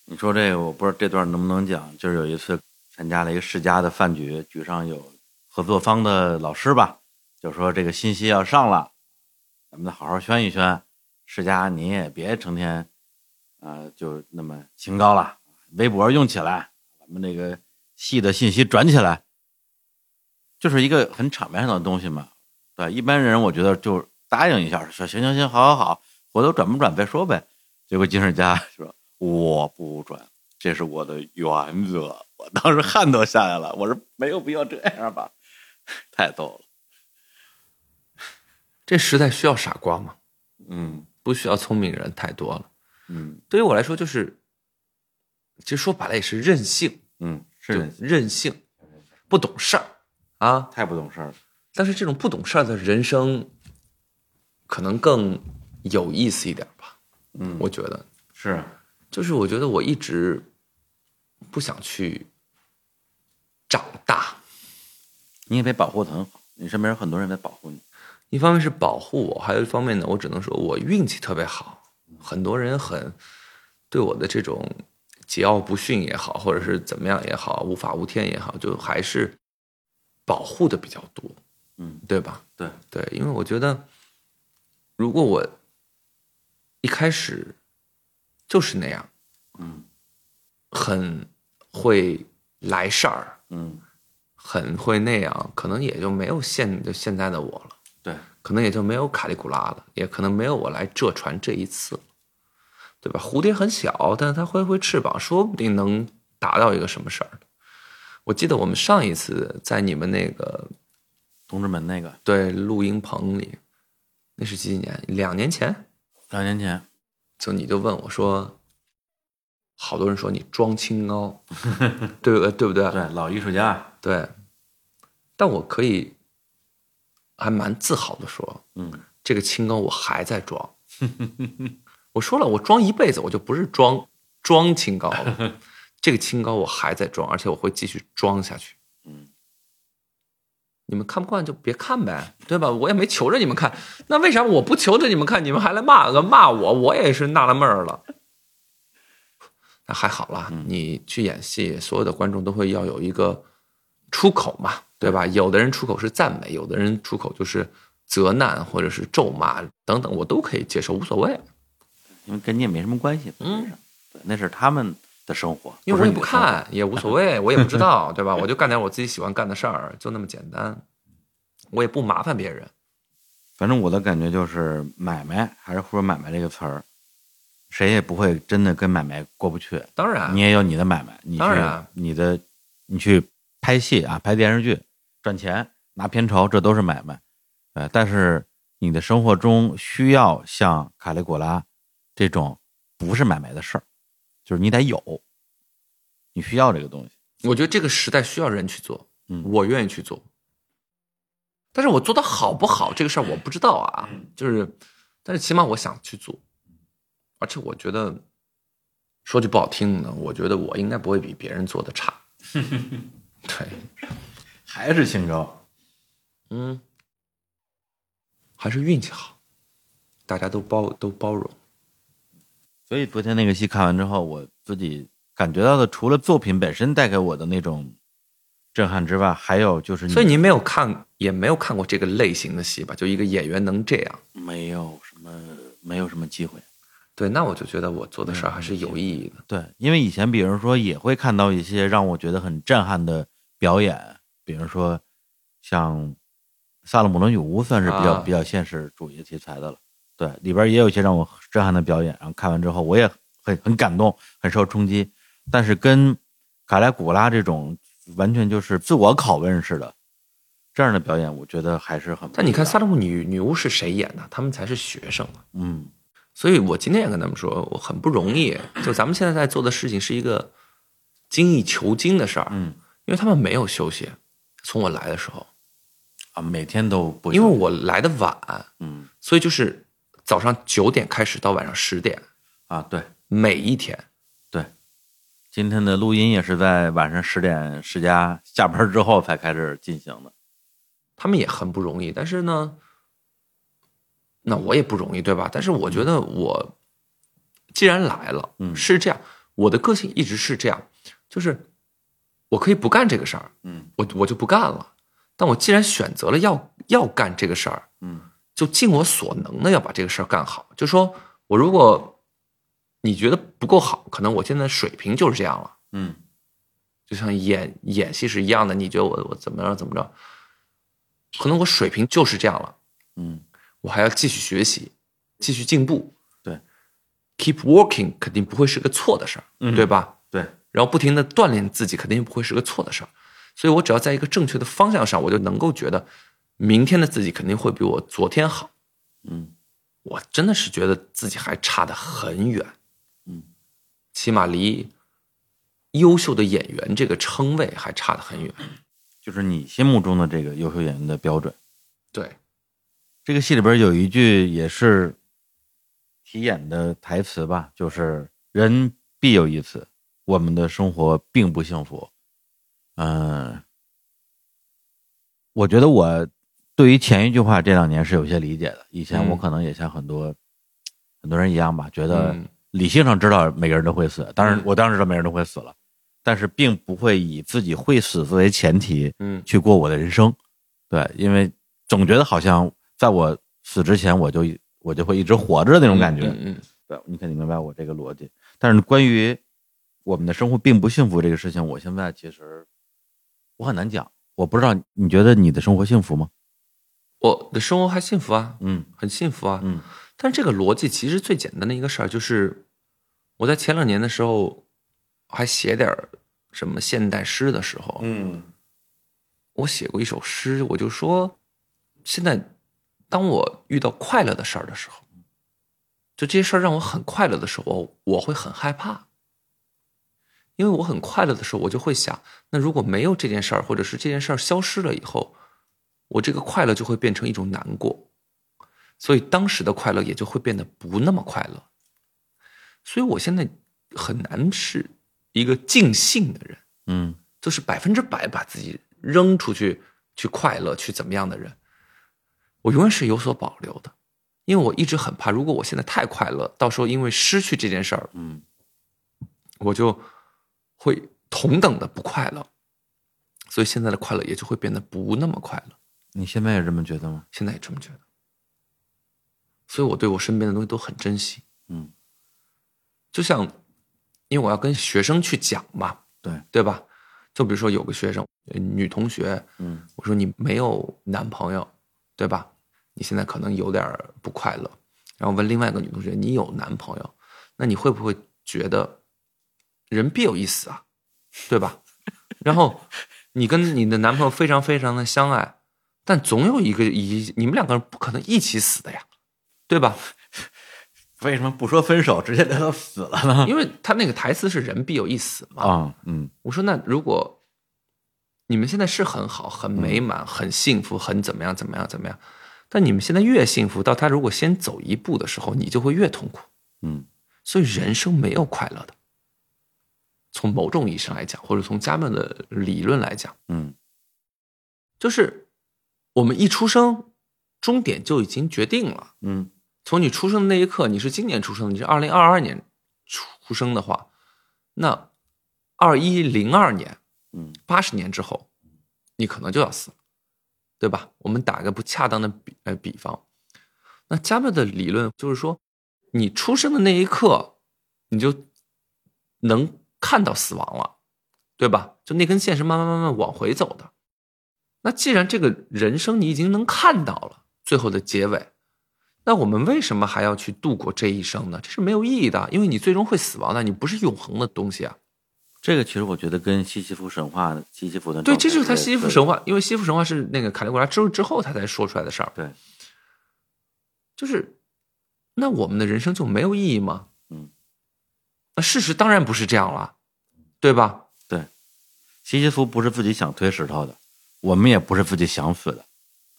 你说这个，我不知道这段能不能讲。就是有一次参加了一个世家的饭局，局上有合作方的老师吧，就说这个信息要上了，咱们得好好宣一宣。世家你也别成天，呃，就那么清高了，微博用起来，咱们这个戏的信息转起来，就是一个很场面上的东西嘛。对，一般人我觉得就答应一下，说行行行，好好好，回头转不转再说呗。结果金世佳 说我不转，这是我的原则。我当时汗都下来了，我说没有必要这样吧，太逗了。这时代需要傻瓜吗？嗯不需要聪明人太多了。嗯对于我来说，就是，其实说白了也是任性，嗯，是任性，不懂事儿啊。太不懂事儿了。但是这种不懂事儿的人生，可能更有意思一点吧。嗯，我觉得，是就是我觉得我一直不想去长大。你也被保护的很好，你身边有很多人在保护你。一方面是保护我，还有一方面呢，我只能说我运气特别好，很多人很对我的这种桀骜不驯也好，或者是怎么样也好，无法无天也好，就还是保护的比较多，嗯，对吧？对，对，因为我觉得，如果我一开始就是那样，嗯很会来事儿，嗯，很会那样，可能也就没有现就现在的我了。对，可能也就没有卡利古拉了，也可能没有我来浙传这一次，对吧？蝴蝶很小，但是它挥挥翅膀，说不定能达到一个什么事儿。我记得我们上一次在你们那个同志们那个对录音棚里，那是几几年？两年前，两年前，就你就问我说，好多人说你装清高，对不对？对不对？对老艺术家，对，但我可以还蛮自豪的说，嗯这个清高我还在装。我说了，我装一辈子，我就不是装装清高了。这个清高我还在装，而且我会继续装下去。嗯，你们看不惯就别看呗，对吧？我也没求着你们看，那为啥我不求着你们看，你们还来骂个骂我？我也是纳了闷儿了。那还好啦，你去演戏，所有的观众都会要有一个出口嘛，对吧？有的人出口是赞美，有的人出口就是责难或者是咒骂等等，我都可以接受，无所谓。因为跟你也没什么关系。嗯，对，那是他们的生活，因为我也不。看，也无所谓，我也不知道，对吧？我就干点我自己喜欢干的事儿，就那么简单。我也不麻烦别人。反正我的感觉就是，买卖还是说“买卖”这个词儿，谁也不会真的跟买卖过不去。当然，你也有你的买卖，你去当然你的你去拍戏啊，拍电视剧赚钱拿片酬，这都是买卖。呃，但是你的生活中需要像卡利古拉这种不是买卖的事儿，就是你得有，你需要这个东西。我觉得这个时代需要人去做，嗯我愿意去做。但是我做的好不好这个事儿我不知道啊，就是，但是起码我想去做，而且我觉得，说句不好听的，我觉得我应该不会比别人做的差。对，还是清高，嗯，还是运气好，大家都包都包容。所以昨天那个戏看完之后，我自己感觉到的，除了作品本身带给我的那种震撼之外，还有就是，所以您没有看，也没有看过这个类型的戏吧？就一个演员能这样，没有什么没有什么机会。对，那我就觉得我做的事儿还是有意义的。对，因为以前比如说也会看到一些让我觉得很震撼的表演，比如说像《萨勒姆的女巫》算是比较、啊比较现实主义题材的了。对，里边也有一些让我震撼的表演，然后看完之后我也很很感动，很受冲击。但是跟卡莱古拉这种完全就是自我拷问似的这样的表演，我觉得还是很。但你看《萨勒姆女女巫》是谁演的？他们才是学生啊。嗯所以我今天也跟他们说，我很不容易。就咱们现在在做的事情是一个精益求精的事儿，嗯因为他们没有休息。从我来的时候，啊，每天都不因为我来的晚，嗯所以就是早上九点开始到晚上十点，啊对。每一天。对，今天的录音也是在晚上十点十家下班之后才开始进行的。他们也很不容易，但是呢，那我也不容易，对吧？但是我觉得我既然来了，嗯是这样，我的个性一直是这样，就是我可以不干这个事儿，嗯我我就不干了。但我既然选择了要要干这个事儿，嗯就尽我所能的要把这个事儿干好。就说我如果你觉得不够好，可能我现在水平就是这样了。嗯就像演演戏是一样的，你觉得我我怎么着怎么着，可能我水平就是这样了，嗯我还要继续学习，继续进步。对，keep working 肯定不会是个错的事儿，嗯对吧？对，然后不停的锻炼自己，肯定不会是个错的事儿。所以我只要在一个正确的方向上，我就能够觉得明天的自己肯定会比我昨天好。嗯我真的是觉得自己还差得很远，嗯，起码离优秀的演员这个称谓还差得很远。就是你心目中的这个优秀演员的标准。对，这个戏里边有一句也是题演的台词吧，就是“人必有一死，我们的生活并不幸福”。嗯，我觉得我对于前一句话这两年是有些理解的。以前我嗯可能也像很多、很多人一样吧，觉得嗯理性上知道每个人都会死，当然嗯我当然知道每个人都会死了，但是并不会以自己会死作为前提，嗯去过我的人生。对，因为总觉得好像在我死之前，我就我就会一直活着的那种感觉。嗯嗯对，你肯定明白我这个逻辑。但是关于我们的生活并不幸福这个事情，我现在其实我很难讲。我不知道你觉得你的生活幸福吗？我的生活还幸福啊，嗯。很幸福啊。嗯。但这个逻辑其实最简单的一个事儿就是，我在前两年的时候还写点儿什么现代诗的时候，嗯。我写过一首诗，我就说，现在当我遇到快乐的事儿的时候，就这些事儿让我很快乐的时候，我会很害怕，因为我很快乐的时候，我就会想，那如果没有这件事儿，或者是这件事儿消失了以后，我这个快乐就会变成一种难过，所以当时的快乐也就会变得不那么快乐。所以我现在很难是一个尽兴的人。嗯就是百分之百把自己扔出去去快乐去怎么样的人，我永远是有所保留的，因为我一直很怕，如果我现在太快乐，到时候因为失去这件事儿，嗯我就会同等的不快乐，所以现在的快乐也就会变得不那么快乐。你现在也这么觉得吗？现在也这么觉得，所以我对我身边的东西都很珍惜。嗯就像，因为我要跟学生去讲嘛，对对吧？就比如说有个学生，呃女同学，嗯我说你没有男朋友，对吧？你现在可能有点不快乐。然后问另外一个女同学，你有男朋友，那你会不会觉得人必有一死啊，对吧？然后你跟你的男朋友非常非常的相爱，但总有一个一你们两个人不可能一起死的呀，对吧？为什么不说分手，直接带他死了呢？因为他那个台词是“人必有一死”嘛。啊嗯我说那如果你们现在是很好、很美满、嗯很幸福、很怎么样、怎么样、怎么样，但你们现在越幸福，到他如果先走一步的时候，你就会越痛苦。嗯所以人生没有快乐的。从某种意义上来讲，或者从加缪的理论来讲，嗯就是我们一出生，终点就已经决定了。嗯从你出生的那一刻，你是今年出生的，你是二零二二年出生的话，那二一零二年，嗯八十年之后，你可能就要死，对吧？我们打个不恰当的比呃比方，那加缪的理论就是说，你出生的那一刻，你就能看到死亡了，对吧？就那根线是慢慢慢慢往回走的。那既然这个人生你已经能看到了最后的结尾，那我们为什么还要去度过这一生呢？这是没有意义的，因为你最终会死亡的，你不是永恒的东西啊。这个其实我觉得跟西西弗神话、西西弗的对，这就是他西西弗神话，因为西西弗神话是那个卡利古拉之之后他才说出来的事儿。对，就是那我们的人生就没有意义吗？嗯，那事实当然不是这样了，对吧？对，西西弗不是自己想推石头的，我们也不是自己想死的，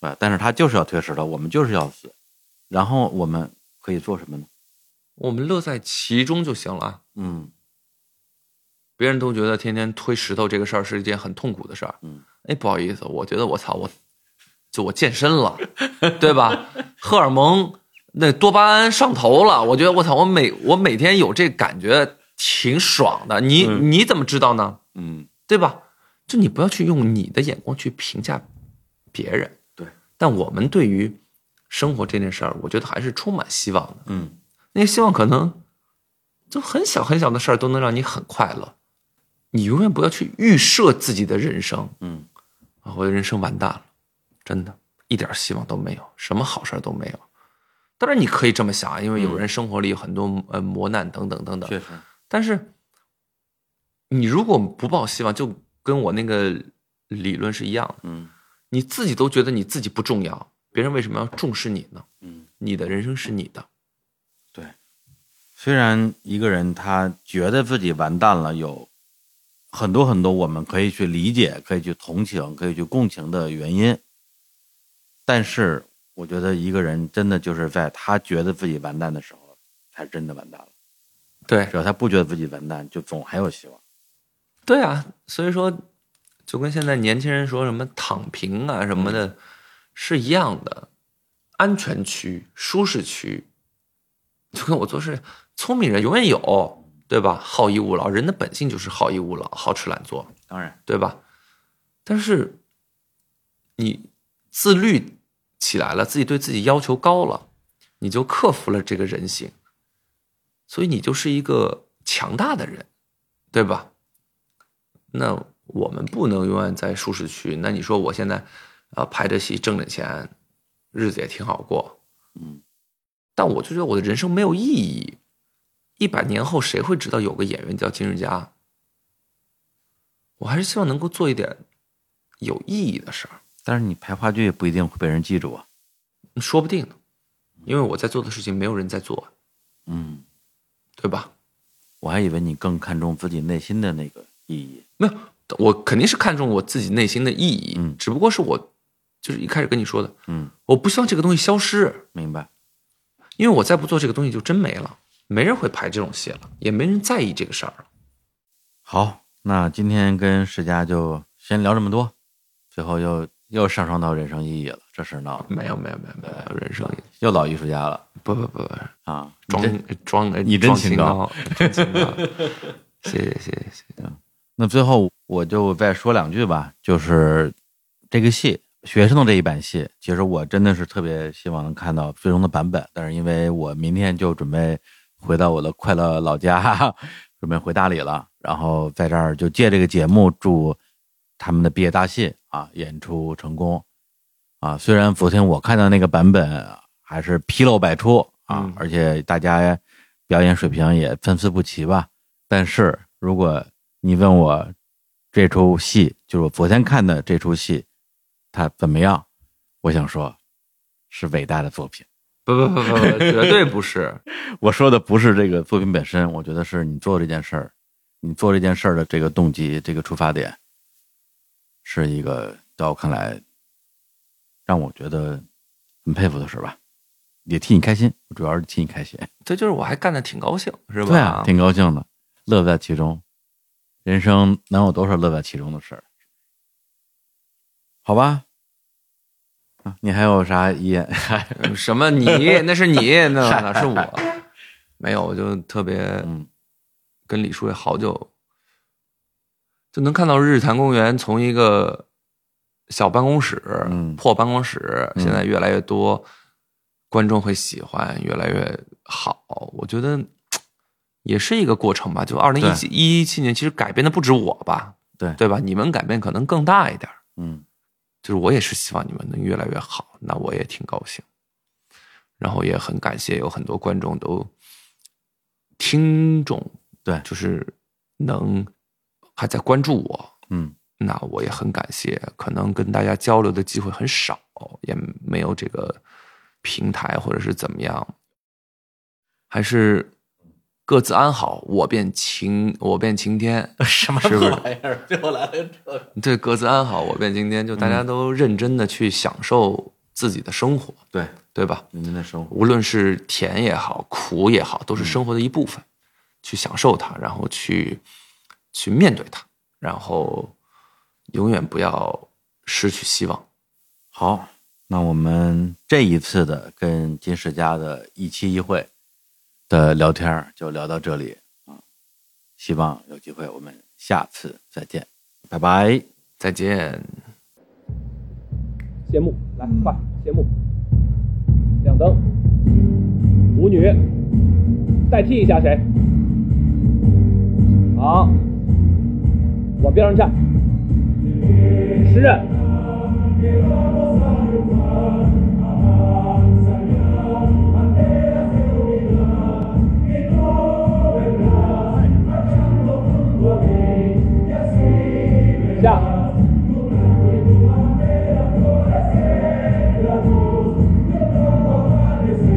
对？但是他就是要推石头，我们就是要死，然后我们可以做什么呢？我们乐在其中就行了。嗯别人都觉得天天推石头这个事儿是一件很痛苦的事儿。嗯，哎，不好意思，我觉得我操，我就我健身了，对吧？荷尔蒙那多巴胺上头了，我觉得我操，我每我每天有这感觉挺爽的。你、嗯你怎么知道呢？嗯对吧？就你不要去用你的眼光去评价别人。对，但我们对于生活这件事儿，我觉得还是充满希望的。嗯那个希望可能就很小很小的事儿都能让你很快乐。你永远不要去预设自己的人生嗯啊，我的人生完蛋了，真的一点希望都没有，什么好事都没有。当然你可以这么想啊，因为有人生活里有很多呃磨难等等等等，确实，但是你如果不抱希望，就跟我那个理论是一样的。嗯你自己都觉得你自己不重要，别人为什么要重视你呢？嗯。你的人生是你的，对，虽然一个人他觉得自己完蛋了，有很多很多我们可以去理解、可以去同情、可以去共情的原因，但是我觉得一个人真的就是在他觉得自己完蛋的时候，才真的完蛋了。对只要他不觉得自己完蛋，就总还有希望。对啊，所以说，就跟现在年轻人说什么躺平啊什么的，是一样的。安全区、舒适区，就跟我做事，聪明人永远有，对吧？好逸恶劳，人的本性就是好逸恶劳、好吃懒做，当然，对吧？但是你自律起来了，自己对自己要求高了，你就克服了这个人性，所以你就是一个强大的人，对吧？那我们不能永远在舒适区。那你说我现在呃拍着戏挣着钱，日子也挺好过，嗯，但我就觉得我的人生没有意义。一百年后，谁会知道有个演员叫金日佳？我还是希望能够做一点有意义的事儿，但是你拍话剧也不一定会被人记住啊。说不定，因为我在做的事情没有人在做，嗯，对吧？我还以为你更看重自己内心的那个意义。没有，我肯定是看重我自己内心的意义，嗯只不过是我就是一开始跟你说的，嗯，我不希望这个东西消失，明白。因为我再不做这个东西就真没了，没人会拍这种戏了，也没人在意这个事儿了。好，那今天跟世佳就先聊这么多，最后又又上升到人生意义了，这事儿闹的没有，没有，没有，没有，人生意义又老艺术家了不不不不，啊！装装你真装清清高高，装清高，谢谢谢谢谢谢。那最后我就再说两句吧，就是这个戏学生的这一版戏，其实我真的是特别希望能看到最终的版本，但是因为我明天就准备回到我的快乐老家，准备回大理了，然后在这儿就借这个节目祝他们的毕业大戏啊演出成功啊！虽然昨天我看到那个版本还是纰漏百出啊，嗯而且大家表演水平也参差不齐吧，但是如果你问我这出戏，就是我昨天看的这出戏，它怎么样？我想说，是伟大的作品。不不不不不，绝对不是。我说的不是这个作品本身，我觉得是你做这件事儿，你做这件事儿的这个动机、这个出发点，是一个在我看来让我觉得很佩服的事儿吧。也替你开心，主要是替你开心。这就是我还干的挺高兴，是吧？对啊，挺高兴的，乐在其中。人生能有多少乐在其中的事儿？好吧，啊，你还有啥遗言？什么你？那是你，那哪是我？没有，我就特别嗯跟李叔也好久，就能看到日坛公园从一个小办公室、嗯破办公室，现在越来越多观众会喜欢，越来越好。我觉得也是一个过程吧。就二零一七一七年，其实改变的不止我吧，对对吧？你们改变可能更大一点儿。嗯就是我也是希望你们能越来越好，那我也挺高兴。然后也很感谢有很多观众都听众，对就是能还在关注我，嗯那我也很感谢。可能跟大家交流的机会很少，也没有这个平台或者是怎么样，还是各自安好。我便晴，我便晴天，什么玩意儿？最后来了这个，对，各自安好，我便晴天。就大家都认真的去享受自己的生活，对，对吧？您的生活，无论是甜也好，苦也好，都是生活的一部分，去享受它，然后去去面对它，然后永远不要失去希望。好，那我们这一次的跟金世佳的一期一会的聊天就聊到这里啊，希望有机会我们下次再见，拜拜。再见。谢幕，来快谢幕，亮灯，舞女，代替一下谁？好，往边上站，诗人，下。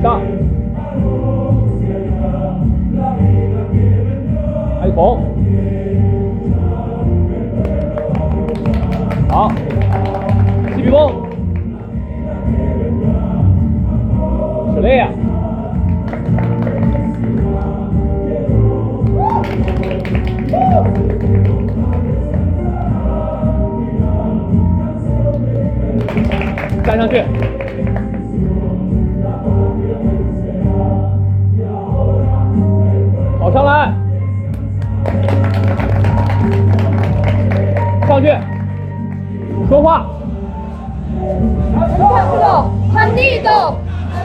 上，还红，好，气笔锋，史烈呀，站上去。跑上来，上去，说话，Apollo, Manido,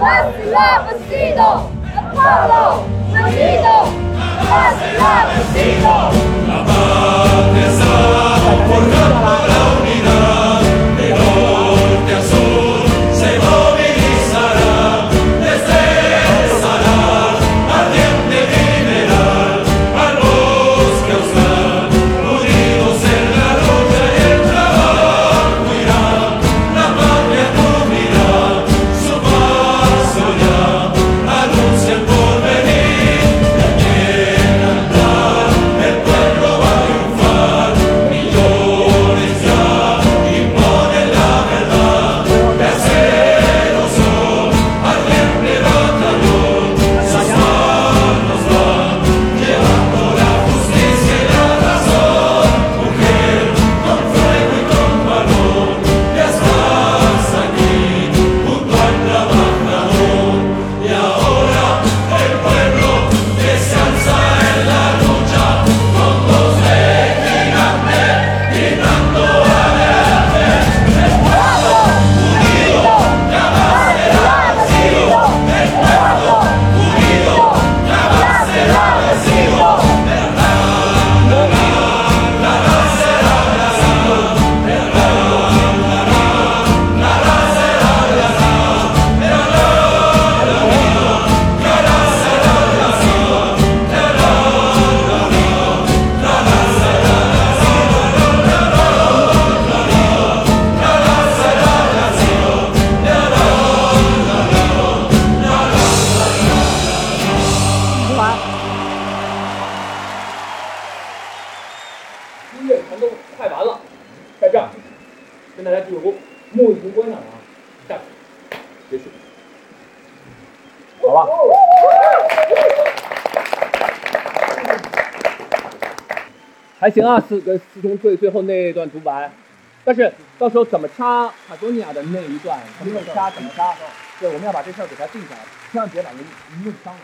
Vasilabasido, Apollo, Manido, Vasilabasido. 还行啊，四跟四通最最后那一段独白，但是到时候怎么插卡多尼亚的那一段，怎么插怎么插，对，我们要把这事儿给它定下来，千万别把人弄伤了。